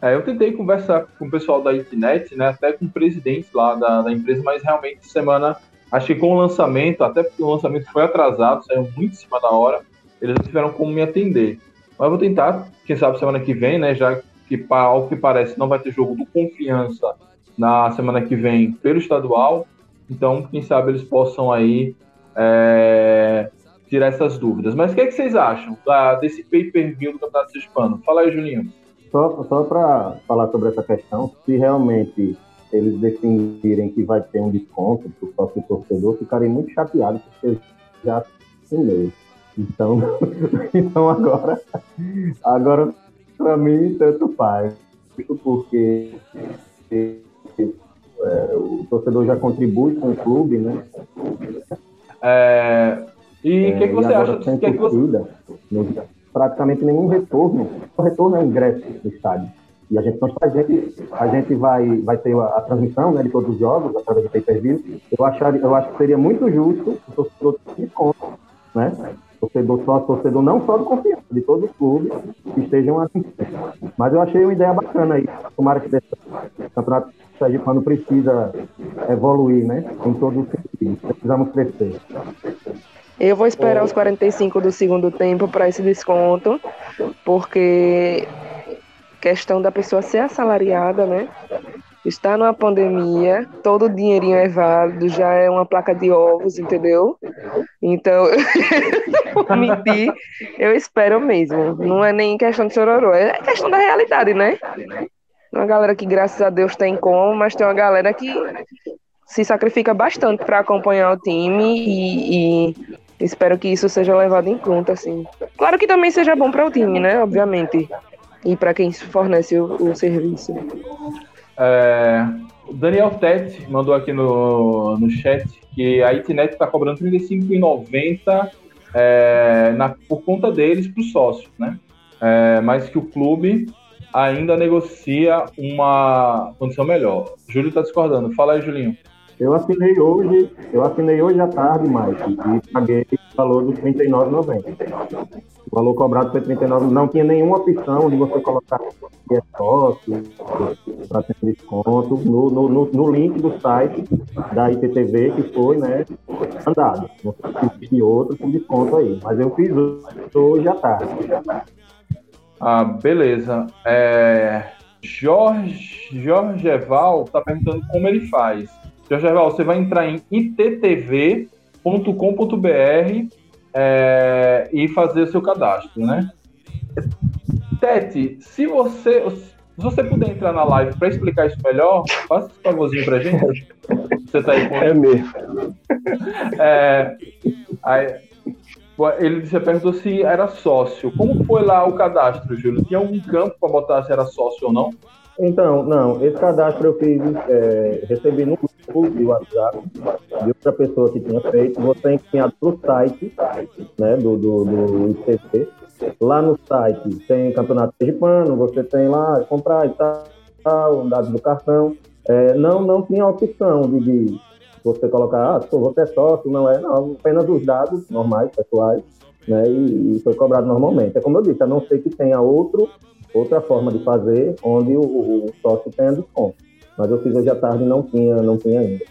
É, eu tentei conversar com o pessoal da internet, né, até com o presidente lá da, da, empresa, mas realmente semana, acho que com o lançamento, até porque o lançamento foi atrasado, saiu muito em cima da hora, eles não tiveram como me atender. Mas vou tentar, quem sabe semana que vem, né, já que ao que parece não vai ter jogo do Confiança na semana que vem pelo estadual, então quem sabe eles possam aí é, tirar essas dúvidas. Mas o que, é que vocês acham da, desse pay-per-view do Campeonato Sergipano? Fala aí, Julinho. Só, só para falar sobre essa questão, se realmente eles decidirem que vai ter um desconto para o sócio torcedor, ficarei muito chateado, porque já assinei. Então, então agora, agora para mim, tanto faz. Porque é, o torcedor já contribui com o clube, né? É, e o que, que, você acha? Sem que, que você... praticamente nenhum retorno. O retorno é o ingresso do estádio. E a gente, a gente, a gente vai, vai ter a, a transmissão né, de todos os jogos através do pay-per-view. Eu, achar, eu acho que seria muito justo o torcedor ter desconto, né? Torcedor só, torcedor não só do confiança, de todos os clubes que estejam assim. Mas eu achei uma ideia bacana aí. Tomara que desse campeonato Sergipano precisa evoluir, né? Em todos os sentidos. Precisamos crescer. Eu vou esperar os 45 do segundo tempo para esse desconto, porque questão da pessoa ser assalariada, né? Está numa pandemia, todo o dinheirinho é válido, já é uma placa de ovos, entendeu? Então, vou mentir, eu espero mesmo. Não é nem questão de chororô, é questão da realidade, né? Uma galera que, graças a Deus, tem como, mas tem uma galera que se sacrifica bastante para acompanhar o time e, e, espero que isso seja levado em conta, assim. Claro que também seja bom para o time, né? Obviamente. E para quem fornece o, o serviço. É, o Daniel Tete mandou aqui no, no chat que a Itnet está cobrando R$ 35,90 é, por conta deles para os sócios, né? É, mas que o clube ainda negocia uma condição melhor. Júlio está discordando. Fala aí, Julinho. Eu assinei hoje, eu assinei hoje à tarde, Mike, e paguei o valor dos R$ 39,90. O valor cobrado foi 39, não tinha nenhuma opção de você colocar que é sócio para ter desconto no, no, no, no, link do site da IPTV que foi, né, andado. Não existe outro com desconto aí, mas eu fiz hoje à tarde. Ah, beleza. É, Jorge, Jorge Eval está perguntando como ele faz. Jorge Eval, você vai entrar em ittv.com.br é, e fazer o seu cadastro, né? Tete, se você, se você puder entrar na live para explicar isso melhor, faça esse favorzinho para gente. Você tá aí com É mesmo. É, aí, ele você perguntou se era sócio. Como foi lá o cadastro, Júlio? Tinha algum campo para botar se era sócio ou não? Então, não, esse cadastro eu fiz, é, recebi no grupo de WhatsApp de outra pessoa que tinha feito, você encaminhado para o site né, do, do, do ICC. Lá no site tem campeonato sergipano, você tem lá comprar e tal, dados do cartão. É, não, não tinha opção de, de você colocar, ah, pô, você é sócio, não é, não, apenas os dados normais, pessoais, né, e, e foi cobrado normalmente. É como eu disse, a não ser que tenha outro outra forma de fazer onde o, o sócio tenha desconto. Mas eu fiz hoje à tarde e não tinha, não tinha ainda.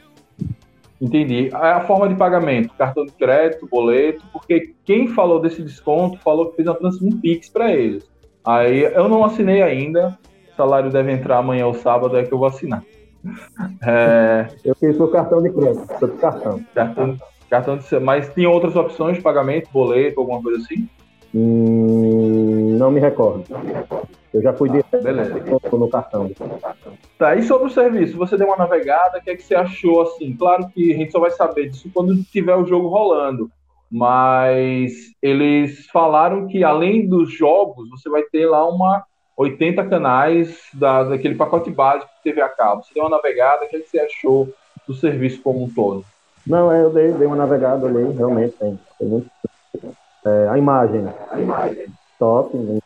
Entendi. A forma de pagamento, cartão de crédito, boleto, porque quem falou desse desconto falou que fez uma um Pix para eles. Aí eu não assinei ainda, o salário deve entrar amanhã ou sábado, é que eu vou assinar. É... Eu fiz o cartão de crédito, cartão. Cartão, cartão de... Mas tem outras opções de pagamento, boleto, alguma coisa assim? Hum, não me recordo. Eu já fui direto no cartão. Tá, e sobre o serviço? Você deu uma navegada, o que, é que você achou assim? Claro que a gente só vai saber disso quando tiver o jogo rolando. Mas eles falaram que além dos jogos, você vai ter lá uma 80 canais da, daquele pacote básico de TV a cabo. Você deu uma navegada, o que, é que você achou do serviço como um todo? Não, é, eu dei, dei uma navegada, olhei, realmente tem, tem é, a imagem, top, não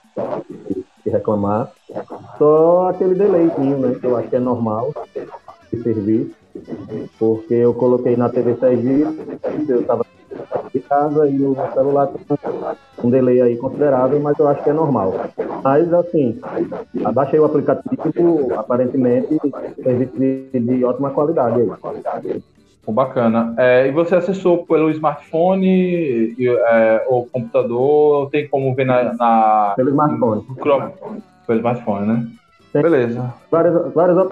que reclamar. Só aquele delayzinho, né? Que eu acho que é normal de serviço. Porque eu coloquei na TV Sergipe, eu estava de casa e no celular tem um delay aí considerável, mas eu acho que é normal. Mas assim, abaixei o aplicativo, aparentemente, serviço de, de ótima qualidade aí. Bacana. É, e você acessou pelo smartphone é, ou computador? Tem como ver na. na pelo smartphone. Chrome. Pelo smartphone, né? Tem Beleza. Várias, várias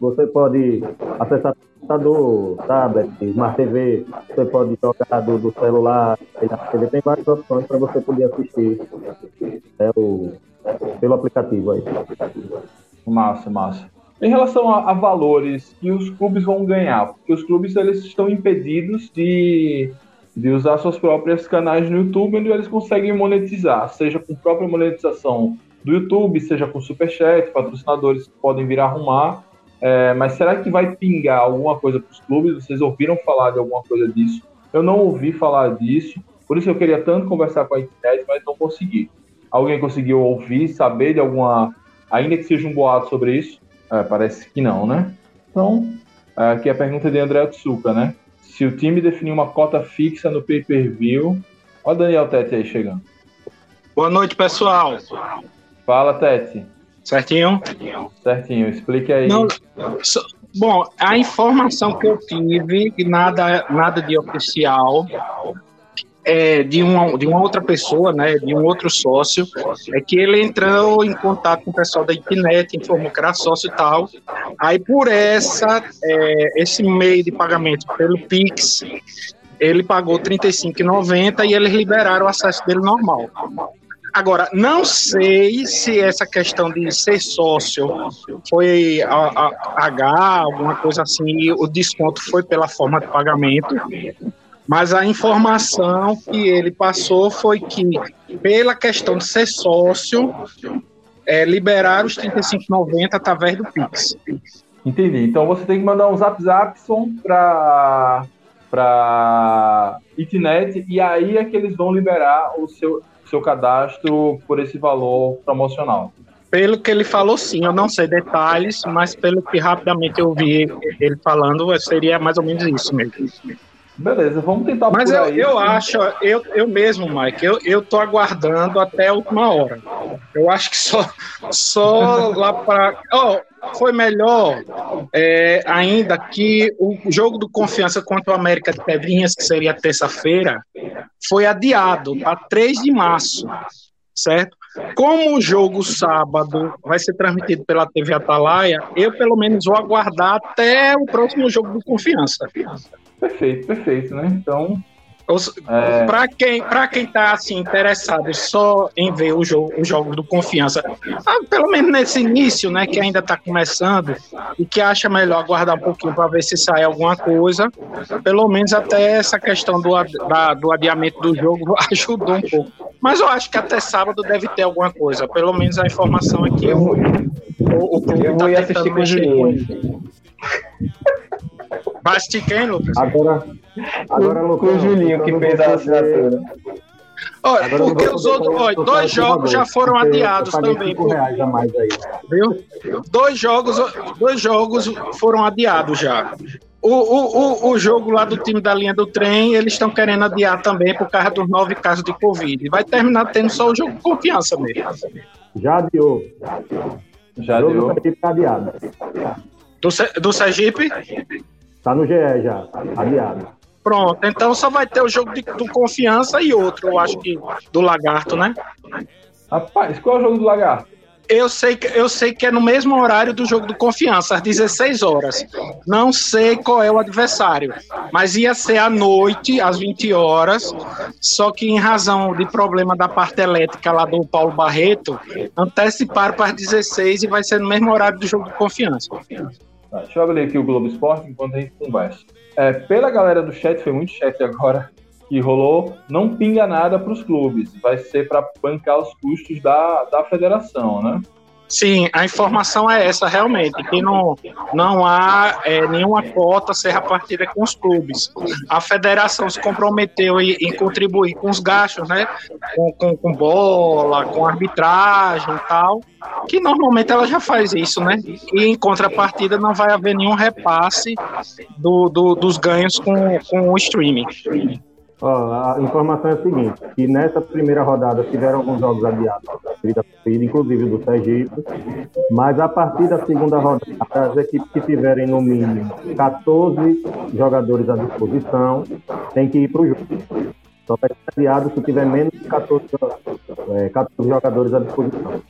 Você pode acessar computador, tablet, Smart TV, você pode jogar do, do celular, TV, tem várias opções para você poder assistir é, o, pelo aplicativo aí. Massa, massa. Em relação a, a, valores que os clubes vão ganhar, porque os clubes eles estão impedidos de, de usar suas próprias canais no YouTube, onde eles conseguem monetizar, seja com própria monetização do YouTube, seja com superchat, patrocinadores que podem vir arrumar. É, mas será que vai pingar alguma coisa para os clubes? Vocês ouviram falar de alguma coisa disso? Eu não ouvi falar disso, por isso eu queria tanto conversar com a internet, mas não consegui. Alguém conseguiu ouvir, saber de alguma, ainda que seja um boato sobre isso? É, parece que não, né? Então, aqui é a pergunta de André Tsuka, né? Se o time definir uma cota fixa no pay-per-view. Olha o Daniel Tete aí chegando. Boa noite, pessoal. Fala, Tete. Certinho? Certinho, explique aí. Não, so, bom, a informação que eu tive, nada, nada de oficial, é, de, uma, de uma outra pessoa, né, de um outro sócio, é que ele entrou em contato com o pessoal da internet, informou que era sócio e tal. Aí, por essa, é, esse meio de pagamento pelo Pix, ele pagou R$ 35,90 e eles liberaram o acesso dele normal. Agora, não sei se essa questão de ser sócio foi a, a, H, alguma coisa assim, o desconto foi pela forma de pagamento, mas a informação que ele passou foi que, pela questão de ser sócio, é, liberar os 35,90 através do Pix. Entendi. Então você tem que mandar um zap zap para para internet e aí é que eles vão liberar o seu seu cadastro por esse valor promocional. Pelo que ele falou, sim, eu não sei detalhes, mas pelo que rapidamente eu vi ele falando, seria mais ou menos isso mesmo. Beleza, vamos tentar Mas eu, eu acho, eu, eu mesmo, Mike, eu, eu tô aguardando até a última hora. Eu acho que só, só lá para. Oh, foi melhor é, ainda que o jogo do Confiança contra o América de Pedrinhas, que seria terça-feira, foi adiado para 3 de março, certo? Como o jogo sábado vai ser transmitido pela TV Atalaia, eu pelo menos vou aguardar até o próximo jogo do Confiança. Perfeito, perfeito, né? Então. É... Para quem para quem está assim interessado só em ver o jogo, o jogo do confiança, ah, pelo menos nesse início, né, que ainda está começando e que acha melhor aguardar um pouquinho para ver se sai alguma coisa, pelo menos até essa questão do, da, do adiamento do jogo ajudou um pouco. Mas eu acho que até sábado deve ter alguma coisa, pelo menos a informação aqui. Eu, o, o eu tá vou assistir com Julinho. Vai assistir quem, Lucas? Agora, agora Lucas, o Julinho que fez a assinatura. Olha, porque os outros, olha, dois jogos já foram adiados também. Por, viu? Dois jogos, dois jogos foram adiados já. O, o, o, o jogo lá do time da linha do trem, eles estão querendo adiar também por causa dos nove casos de Covid. Vai terminar tendo só o jogo de confiança mesmo. Já adiou. Já adiou. Tá adiado. Do, do Sergipe? Tá no GE já, aliado. Pronto, então só vai ter o jogo de, do Confiança e outro, eu acho que do Lagarto, né? Rapaz, qual é o jogo do Lagarto? Eu sei, que, eu sei que é no mesmo horário do jogo do Confiança, às 16 horas. Não sei qual é o adversário, mas ia ser à noite, às 20 horas. Só que, em razão de problema da parte elétrica lá do Paulo Barreto, anteciparam para as 16 e vai ser no mesmo horário do jogo do Confiança. Deixa eu abrir aqui o Globo Esporte enquanto a gente conversa. É, pela galera do chat, foi muito chat agora que rolou, não pinga nada para os clubes, vai ser para bancar os custos da, da federação, né? Sim, a informação é essa realmente, que não, não há é, nenhuma cota ser repartida com os clubes. A federação se comprometeu em, em contribuir com os gastos, né? Com, com, com, bola, com arbitragem e tal, que normalmente ela já faz isso, né? E em contrapartida não vai haver nenhum repasse do, do dos ganhos com, com o streaming. Ó, a informação é a seguinte, que nessa primeira rodada tiveram alguns jogos adiados, inclusive do Sergipe, mas a partir da segunda rodada, as equipes que tiverem no mínimo 14 jogadores à disposição, tem que ir para o jogo. Só vai ser adiado se tiver menos de 14, é, 14 jogadores à disposição.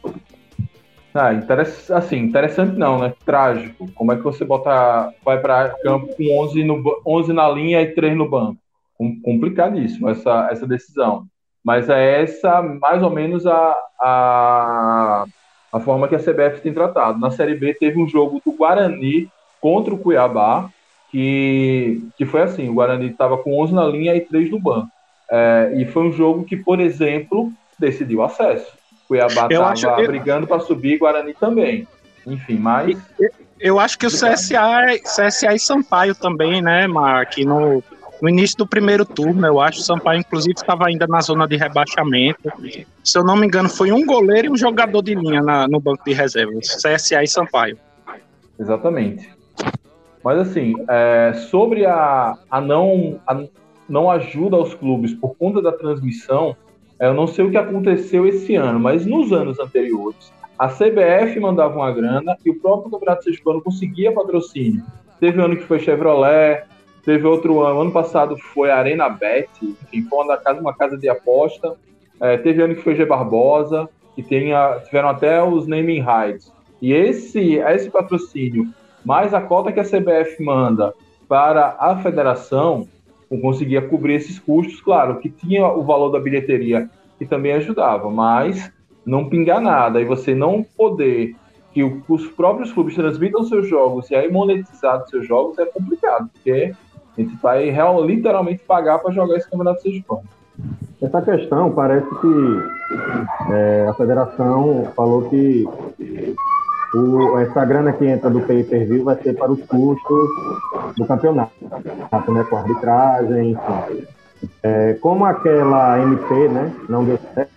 Ah, interess... assim, interessante não, né? Trágico. Como é que você bota, vai para campo com 11, no, 11 na linha e 3 no banco? Complicadíssimo essa, essa decisão. Mas é essa, mais ou menos, a, a, a forma que a CBF tem tratado. Na Série B teve um jogo do Guarani contra o Cuiabá, que, que foi assim, o Guarani estava com 11 na linha e 3 no banco. É, e foi um jogo que, por exemplo, decidiu acesso. Cuiabá estava brigando para subir, Guarani também. Enfim, mas. Eu acho que o CSA, CSA e Sampaio também, né, Mark? No, no início do primeiro turno, eu acho, o Sampaio, inclusive, estava ainda na zona de rebaixamento. Se eu não me engano, foi um goleiro e um jogador de linha na, no banco de reservas. CSA e Sampaio. Exatamente. Mas assim, é, sobre a, a, não, a não ajuda aos clubes por conta da transmissão, é, eu não sei o que aconteceu esse ano, mas nos anos anteriores, a CBF mandava uma grana e o próprio Campeonato Sergipano conseguia patrocínio. Teve um ano que foi Chevrolet, teve outro ano, ano passado foi Arena Bet, enfim, foi uma casa, uma casa de aposta. É, teve ano que foi G Barbosa, que tem a, tiveram até os naming rights. E esse, esse patrocínio, mais a cota que a CBF manda para a federação, conseguia cobrir esses custos, claro, que tinha o valor da bilheteria que também ajudava, mas não pingar nada, e você não poder que os próprios clubes transmitam seus jogos e aí monetizar seus jogos é complicado, porque a gente vai real, literalmente pagar para jogar esse campeonato sergipano. Essa questão parece que é, a federação falou que o, essa grana que entra do pay per view vai ser para os custos do campeonato, né, com arbitragem, enfim. É, como aquela MP né, não deu certo,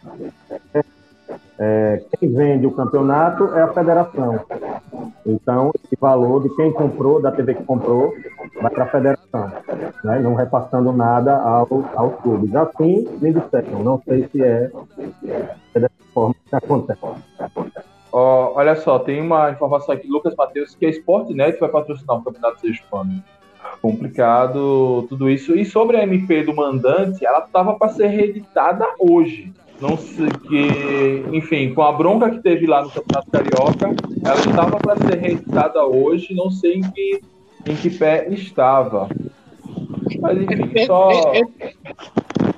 é, quem vende o campeonato é a federação. Então, esse valor de quem comprou, da TV que comprou, vai para a federação, né, não repassando nada ao, aos clubes. Assim, me disseram, não sei se é, é dessa forma que acontece. Oh, olha só, tem uma informação aqui, Lucas Matheus, que a Sportnet vai patrocinar o Campeonato Sergipano. Complicado tudo isso. E sobre a MP do mandante, ela estava para ser reeditada hoje. Não sei que, enfim, com a bronca que teve lá no Campeonato Carioca, ela estava para ser reeditada hoje, não sei em que, em que pé estava. Mas enfim, só.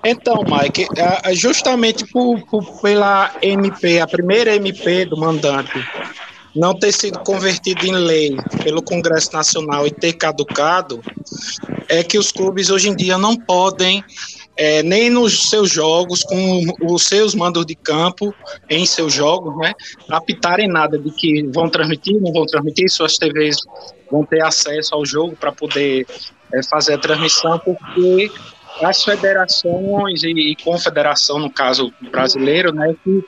Então, Mike, justamente por, por, pela MP, a primeira MP do mandante, não ter sido convertido em lei pelo Congresso Nacional e ter caducado, é que os clubes hoje em dia não podem, é, nem nos seus jogos, com os seus mandos de campo, em seus jogos, né, apitarem nada de que vão transmitir, não vão transmitir, suas TVs vão ter acesso ao jogo para poder é, fazer a transmissão, porque as federações e, e confederação, no caso brasileiro, né, que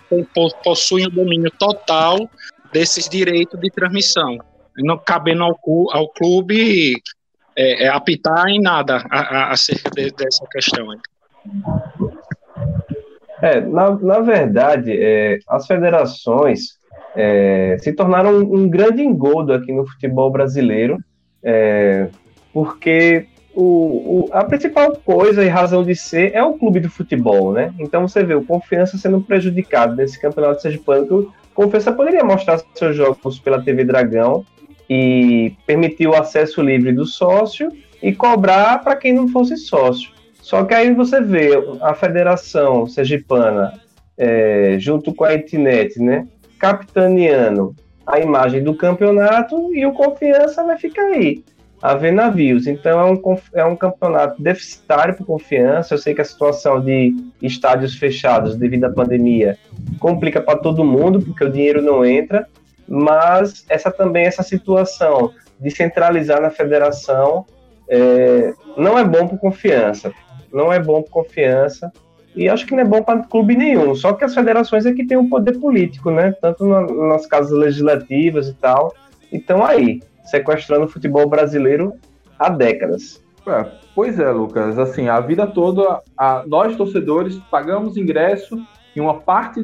possuem o domínio total desses direitos de transmissão, não cabendo ao, ao clube é, é, apitar em nada a, a, acerca de, dessa questão. É, na, na verdade, é, as federações é, se tornaram um, um, grande engodo aqui no futebol brasileiro, é, porque o, o, a principal coisa e razão de ser é o clube do futebol, né? Então você vê o Confiança sendo prejudicado nesse campeonato sergipano. Confiança poderia mostrar seus jogos pela TV Dragão e permitir o acesso livre do sócio e cobrar para quem não fosse sócio. Só que aí você vê a Federação Sergipana, é, junto com a Etinet, né, capitaneando a imagem do campeonato e o Confiança vai ficar aí haver navios. Então é um, é um campeonato deficitário por confiança. Eu sei que a situação de estádios fechados devido à pandemia complica para todo mundo, porque o dinheiro não entra, mas essa também essa situação de centralizar na federação é, não é bom por confiança. Não é bom por confiança. E acho que não é bom para clube nenhum. Só que as federações é que têm um poder político, né? Tanto na, nas casas legislativas e tal. Então aí, sequestrando o futebol brasileiro há décadas. É, pois é, Lucas. Assim, a vida toda, a, nós torcedores pagamos ingresso e uma parte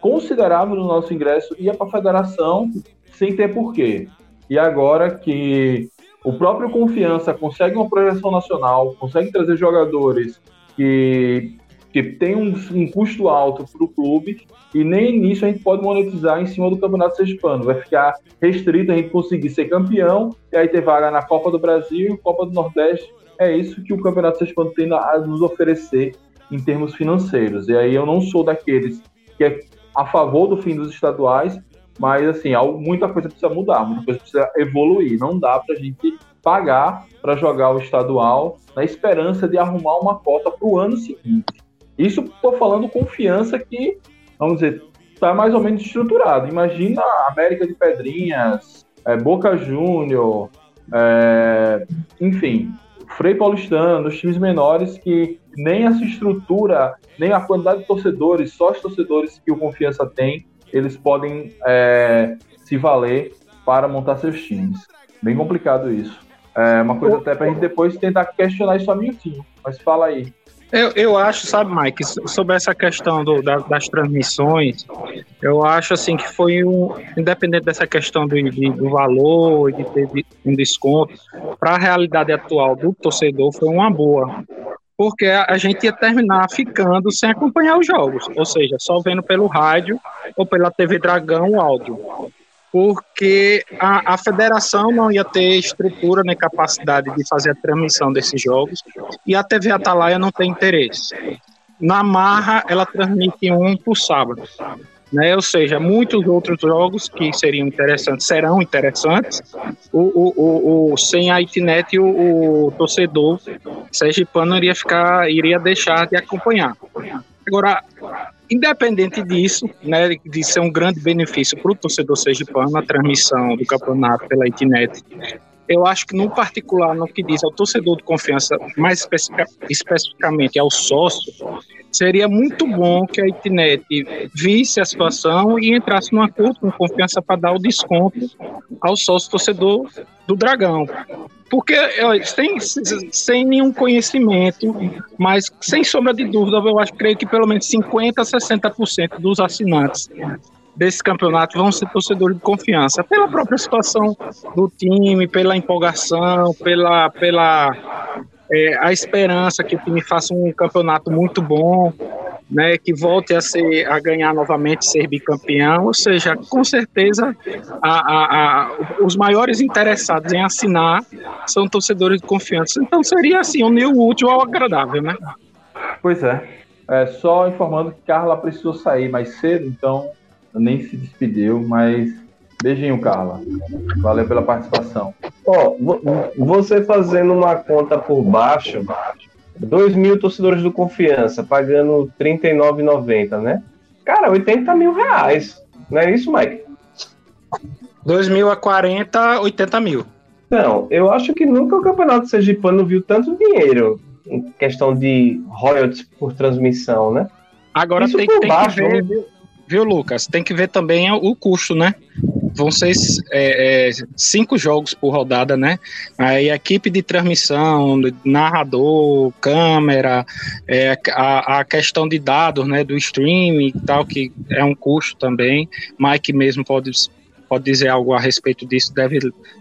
considerável do nosso ingresso ia para a federação sem ter porquê. E agora que o próprio Confiança consegue uma projeção nacional, consegue trazer jogadores que Porque tem um, um custo alto para o clube e nem nisso a gente pode monetizar em cima do Campeonato Sergipano. Vai ficar restrito a gente conseguir ser campeão e aí ter vaga na Copa do Brasil e Copa do Nordeste. É isso que o Campeonato Sergipano tem a nos oferecer em termos financeiros. E aí eu não sou daqueles que é a favor do fim dos estaduais, mas assim, muita coisa precisa mudar, muita coisa precisa evoluir. Não dá para a gente pagar para jogar o estadual na esperança de arrumar uma cota para o ano seguinte. Isso estou falando confiança que, vamos dizer, está mais ou menos estruturado. Imagina América de Pedrinhas, é, Boca Júnior, é, enfim, Frei Paulistano, os times menores que nem essa estrutura, nem a quantidade de torcedores, só os torcedores que o Confiança tem, eles podem é, se valer para montar seus times. Bem complicado isso. É uma coisa até para a gente depois tentar questionar isso a minutinho. Mas fala aí. Eu, eu acho, sabe, Mike, sobre essa questão do, da, das transmissões, eu acho assim que foi um, independente dessa questão do, de, do valor de ter um desconto, para a realidade atual do torcedor foi uma boa. Porque a, gente ia terminar ficando sem acompanhar os jogos, ou seja, só vendo pelo rádio ou pela TV Dragão o áudio porque a, a federação não ia ter estrutura nem capacidade de fazer a transmissão desses jogos e a TV Atalaia não tem interesse. Na Marra, ela transmite um por sábado. Né? Ou seja, muitos outros jogos que seriam interessantes serão interessantes. O, o, o, o sem a internet, o, o torcedor sergipano iria ficar, iria deixar de acompanhar. Agora, Independente disso, né, de ser um grande benefício para o torcedor sergipano a transmissão do campeonato pela internet, eu acho que no particular, no que diz ao torcedor de confiança, mais especific, especificamente ao sócio, seria muito bom que a internet visse a situação e entrasse num acordo com confiança para dar o desconto ao sócio torcedor do Dragão. Porque, sem, sem nenhum conhecimento, mas sem sombra de dúvida, eu acho, creio que pelo menos 50% a 60% dos assinantes desse campeonato vão ser torcedores de confiança, pela própria situação do time, pela empolgação, pela, pela é, a esperança que o time faça um campeonato muito bom, né, que volte a ser a ganhar novamente, ser bicampeão, ou seja, com certeza a, a, a, os maiores interessados em assinar são torcedores de confiança. Então seria assim, unir o útil ao agradável, né? Pois é. é. Só informando que Carla precisou sair mais cedo, então nem se despediu, mas beijinho, Carla. Valeu pela participação. Ó, oh, você fazendo uma conta por baixo, 2 mil torcedores do Confiança pagando R$ 39,90, né? Cara, 80 mil reais. Não é isso, Mike? 2 mil a 40, 80 mil. Não, eu acho que nunca o Campeonato Sergipano viu tanto dinheiro em questão de royalties por transmissão, né? Agora Isso tem, tem baixo, que ver, viu, Lucas? Tem que ver também o custo, né? vão ser é, é, cinco jogos por rodada, né? Aí a equipe de transmissão, narrador, câmera, é, a, a questão de dados, né, do streaming e tal, que é um custo também. Mike mesmo pode pode dizer algo a respeito disso, deve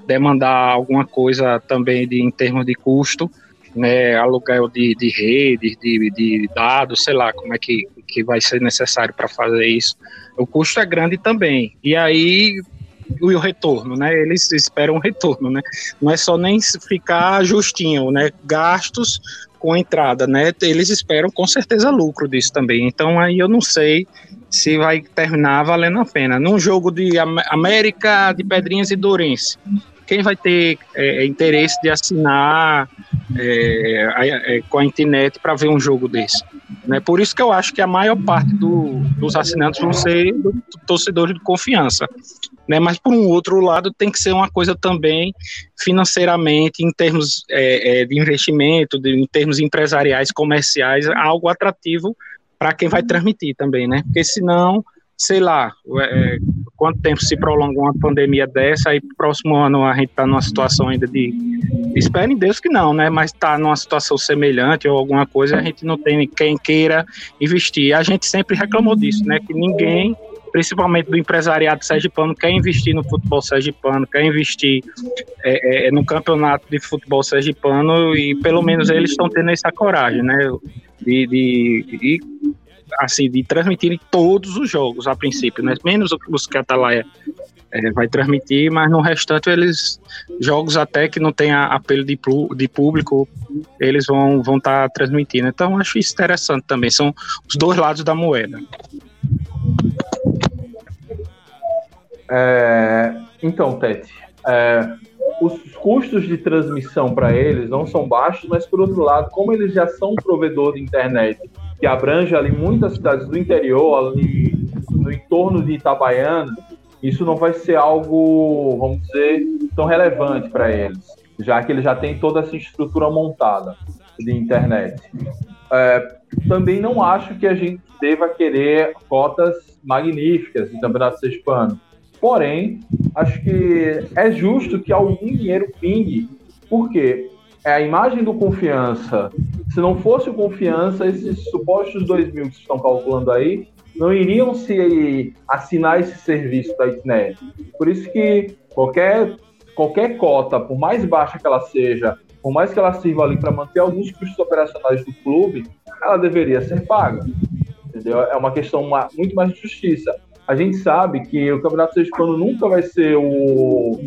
demandar alguma coisa também de, em termos de custo, né, aluguel de, de rede, de, de dados, sei lá como é que, que vai ser necessário para fazer isso. O custo é grande também. E aí o retorno, né? Eles esperam um retorno, né? Não é só nem ficar justinho, né? Gastos com entrada, né? Eles esperam com certeza lucro disso também. Então aí eu não sei se vai terminar valendo a pena. Num jogo de América de Pedrinhas e Dourense, quem vai ter é, interesse de assinar é, é, com a internet para ver um jogo desse? Né? Por isso que eu acho que a maior parte do, dos assinantes vão ser torcedores de confiança. Né? Mas, por um outro lado, tem que ser uma coisa também financeiramente, em termos é, é, de investimento, de, em termos empresariais, comerciais, algo atrativo para quem vai transmitir também, né? Porque senão, sei lá, é, quanto tempo se prolonga uma pandemia dessa, aí próximo ano a gente está numa situação ainda de. Espero em Deus que não, né? Mas está numa situação semelhante ou alguma coisa, a gente não tem quem queira investir. A gente sempre reclamou disso, né? Que ninguém principalmente do empresariado sergipano, quer investir no futebol sergipano, quer investir é, é, no campeonato de futebol sergipano e pelo menos eles estão tendo essa coragem, né? de, de, de assim, de transmitirem todos os jogos a princípio, né? Menos os que a Atalaia é, vai transmitir, mas no restante eles jogos até que não tem apelo de, de público, eles vão vão estar tá transmitindo. Então acho isso interessante também. São os dois lados da moeda. É, então, Tete, é, os custos de transmissão para eles não são baixos, mas por outro lado, como eles já são um provedor de internet que abrange ali muitas cidades do interior, ali no entorno de Itabaiana, isso não vai ser algo, vamos dizer, tão relevante para eles, já que eles já têm toda essa estrutura montada de internet. É, também não acho que a gente deva querer cotas magníficas de campeonato sexpano. Porém, acho que é justo que algum dinheiro pingue, porque é a imagem do confiança. Se não fosse o confiança, esses supostos 2 mil que estão calculando aí não iriam se assinar esse serviço da internet. Por isso que qualquer, qualquer cota, por mais baixa que ela seja, por mais que ela sirva ali para manter alguns custos operacionais do clube, ela deveria ser paga. Entendeu? É uma questão muito mais de justiça a gente sabe que o Campeonato Sergipano nunca vai ser o,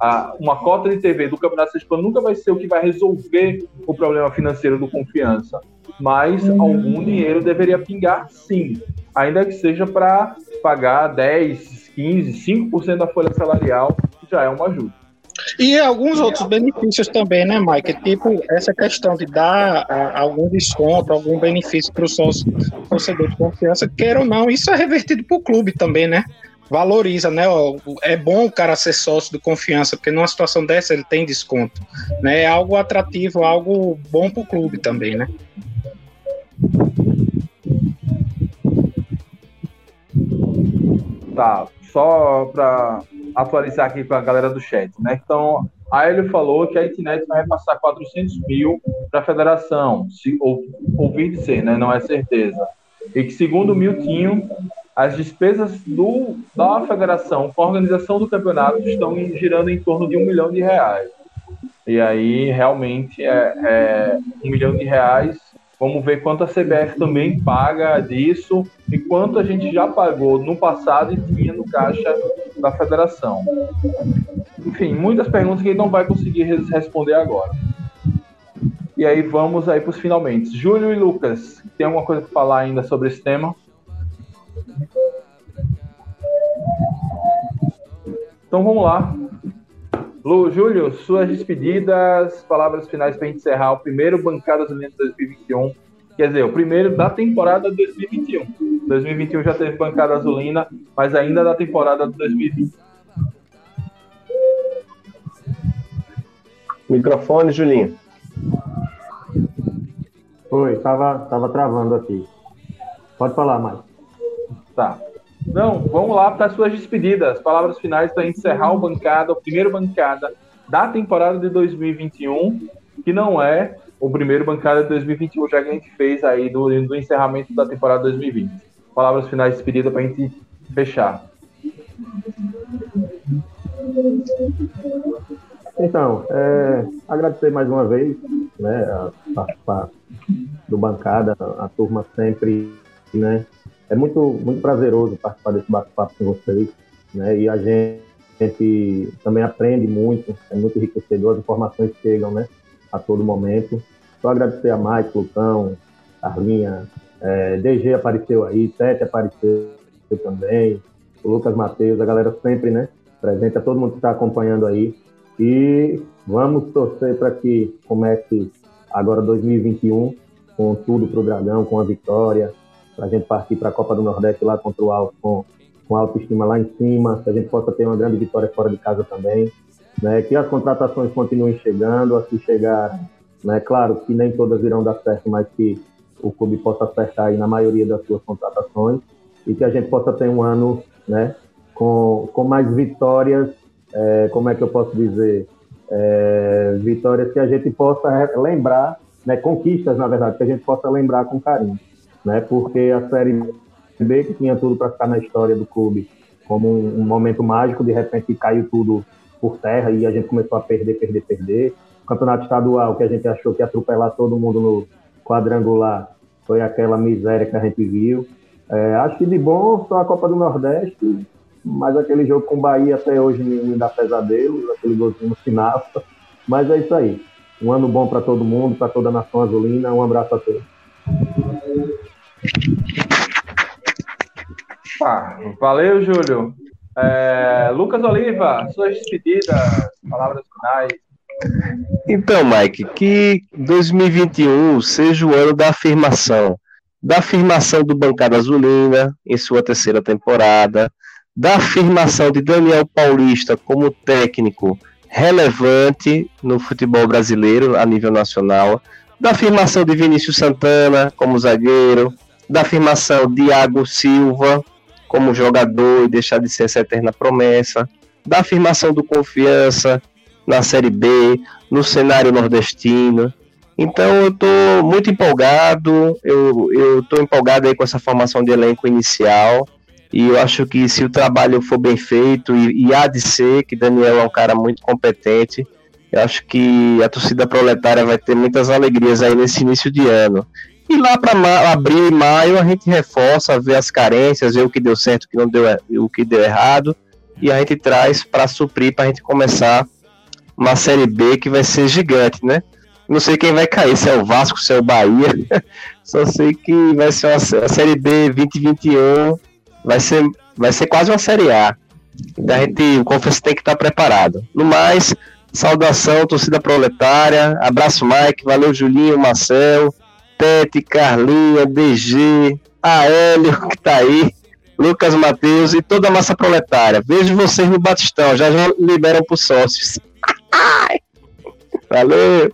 a, uma cota de TV do Campeonato Sergipano nunca vai ser o que vai resolver o problema financeiro do Confiança. Mas algum dinheiro deveria pingar sim, ainda que seja para pagar 10, 15, 5% da folha salarial, já é uma ajuda. E alguns outros benefícios também, né, Mike? Tipo, essa questão de dar uh, algum desconto, algum benefício para o sócio, torcedor de confiança, quer ou não, isso é revertido para o clube também, né? Valoriza, né? É bom o cara ser sócio de confiança, porque numa situação dessa ele tem desconto. Né? É algo atrativo, algo bom para o clube também, né? Tá, só para atualizar aqui com a galera do chat, né? Então, a Hélio falou que a Itnet vai repassar 400 mil para a federação, se, ou, ouvir dizer, né? Não é certeza. E que, segundo o Miltinho, as despesas do, da federação com a organização do campeonato estão girando em torno de um milhão de reais. E aí, realmente, é, é um milhão de reais Vamos ver quanto a CBF também paga disso e quanto a gente já pagou no passado e tinha no caixa da federação. Enfim, muitas perguntas que ele não vai conseguir responder agora. E aí vamos aí para os finalmente. Júlio e Lucas, tem alguma coisa para falar ainda sobre esse tema? Então vamos lá. Lu, Júlio, suas despedidas, palavras finais para encerrar o primeiro Bancadas Unidas 2021. Quer dizer, o primeiro da temporada 2021. 2021 já teve bancada azulina, mas ainda da temporada de 2020. Microfone, Julinho. Oi, tava, tava travando aqui. Pode falar, mais. Tá. Não, vamos lá para as suas despedidas, palavras finais para encerrar o bancada, o primeiro bancada da temporada de 2021, que não é o primeiro bancada de 2021, já que a gente fez aí do, do encerramento da temporada 2020. Palavras finais de despedida para a gente fechar. Então, é, agradecer mais uma vez né, a participar do bancada, a turma sempre né, é muito, muito prazeroso participar desse bate-papo com vocês, né? E a gente, a gente, também aprende muito, é muito enriquecedor, as informações chegam, né? A todo momento. Só agradecer a Mike, Lucão, Carlinha, é, DG apareceu aí, Tete apareceu também, o Lucas Matheus, a galera sempre, né? Presente a todo mundo que está acompanhando aí. E vamos torcer para que comece agora 2021 com tudo para o Dragão, com a vitória, a gente partir para a Copa do Nordeste lá contra o Alto com, com autoestima lá em cima, que a gente possa ter uma grande vitória fora de casa também, né? que as contratações continuem chegando, assim chegar, né? claro que nem todas irão dar certo, mas que o clube possa acertar aí na maioria das suas contratações e que a gente possa ter um ano né, com, com mais vitórias, é, como é que eu posso dizer, é, vitórias que a gente possa lembrar, né, conquistas, na verdade, que a gente possa lembrar com carinho né? Porque a Série B, que tinha tudo para ficar na história do clube como um, um, momento mágico, de repente caiu tudo por terra e a gente começou a perder, perder, perder. O campeonato estadual, que a gente achou que ia atropelar todo mundo no, quadrangular foi aquela miséria que a gente viu. É, acho que de bom só a Copa do Nordeste, mas aquele jogo com o Bahia até hoje me, me dá pesadelo, aquele golzinho no final. Mas é isso aí. Um ano bom para todo mundo, para toda a nação azulina. Um abraço a todos. Ah, valeu, Júlio. É, Lucas Oliva, suas despedidas, palavras finais. Então, Mike, que 2021 seja o ano da afirmação. Da afirmação do Bancada Azulina em sua terceira temporada, da afirmação de Daniel Paulista como técnico relevante no futebol brasileiro a nível nacional, da afirmação de Vinícius Santana como zagueiro, da afirmação de Iago Silva como jogador e deixar de ser essa eterna promessa, da afirmação do Confiança na Série B, no cenário nordestino. Então eu estou muito empolgado, eu estou empolgado aí com essa formação de elenco inicial. E eu acho que se o trabalho for bem feito, e, e há de ser, que Daniel é um cara muito competente, eu acho que a torcida proletária vai ter muitas alegrias aí nesse início de ano. E lá para abril e maio a gente reforça, vê as carências, vê o que deu certo, o que não deu, o que deu errado, e a gente traz para suprir, para a gente começar uma Série B que vai ser gigante, né? Não sei quem vai cair, se é o Vasco, se é o Bahia. Só sei que vai ser uma, a Série B 2021 vai ser, vai ser quase uma Série A. Então a gente, o Conferência tem que estar preparado. No mais, saudação, torcida proletária. Abraço, Mike. Valeu, Julinho, Marcel, Tete, Carlinha, DG, Aélio, que tá aí, Lucas Matheus e toda a massa proletária. Vejo vocês no Batistão. Já já liberam para sócios. Valeu!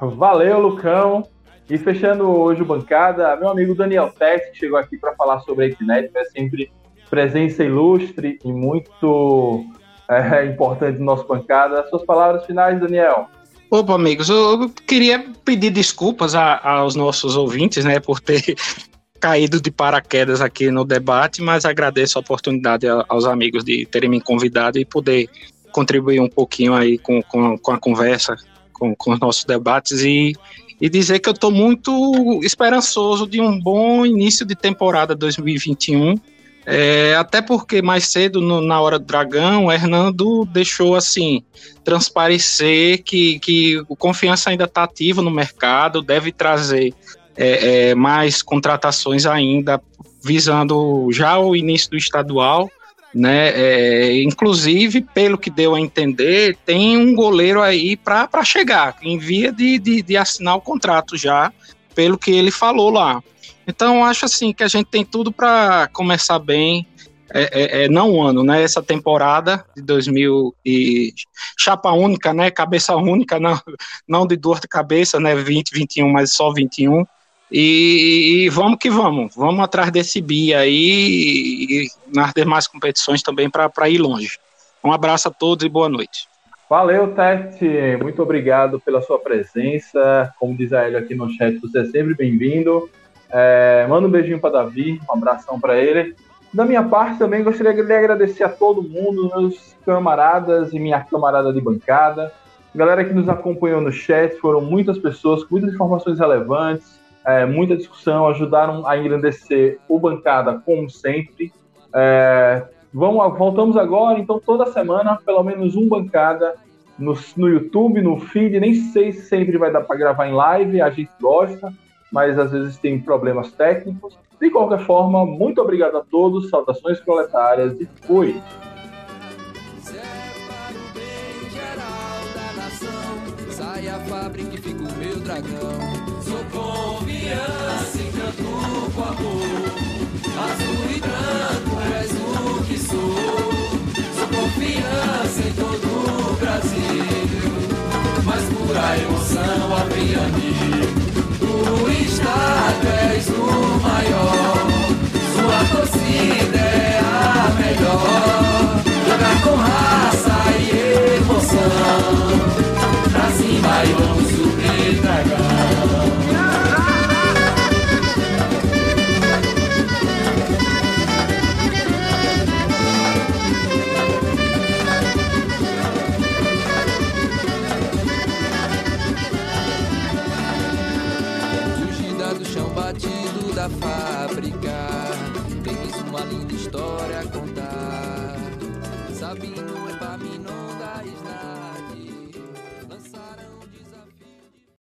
Valeu, Lucão. E fechando hoje o bancada, meu amigo Daniel Tess, chegou aqui para falar sobre a Equinet, é sempre presença ilustre e muito é, importante no nosso bancada. Suas palavras finais, Daniel. Opa, amigos, eu queria pedir desculpas a, aos nossos ouvintes, né, por ter caído de paraquedas aqui no debate, mas agradeço a oportunidade aos amigos de terem me convidado e poder contribuir um pouquinho aí com, com, com a conversa, com, com os nossos debates e e dizer que eu estou muito esperançoso de um bom início de temporada 2021. É, até porque mais cedo, no, na hora do Dragão, o Hernando deixou assim transparecer que, que o confiança ainda está ativo no mercado, deve trazer é, é, mais contratações ainda, visando já o início do estadual né? É, inclusive, pelo que deu a entender, tem um goleiro aí para chegar, em via de, de, de, assinar o contrato já, pelo que ele falou lá. Então, acho assim que a gente tem tudo para começar bem. É, é, é, não um ano, né? Essa temporada de 2000 e chapa única, né? Cabeça única, não, não de dor de cabeça, né? 20, 21, mas só 21. E, e, vamos que vamos, vamos atrás desse BI aí e, nas demais competições também para ir longe. Um abraço a todos e boa noite. Valeu, Tete, muito obrigado pela sua presença. Como diz a ele aqui no chat, você é sempre bem-vindo. É, manda um beijinho para Davi, um abração para ele. Da minha parte também gostaria de agradecer a todo mundo, meus camaradas e minha camarada de bancada. Galera que nos acompanhou no chat, foram muitas pessoas muitas informações relevantes é, muita discussão, ajudaram a engrandecer o bancada, como sempre. É, vamos, voltamos agora, então, toda semana, pelo menos um bancada no, no YouTube, no feed. Nem sei se sempre vai dar para gravar em live, a gente gosta, mas às vezes tem problemas técnicos. De qualquer forma, muito obrigado a todos, saudações proletárias e fui! a fábrica e fica o meu dragão confiança, encanto com amor. Azul e branco és o que sou. Sou confiança em todo o Brasil. Mas pura emoção, amigo. O estado és o maior. Sua torcida é a melhor. Jogar com raça e emoção.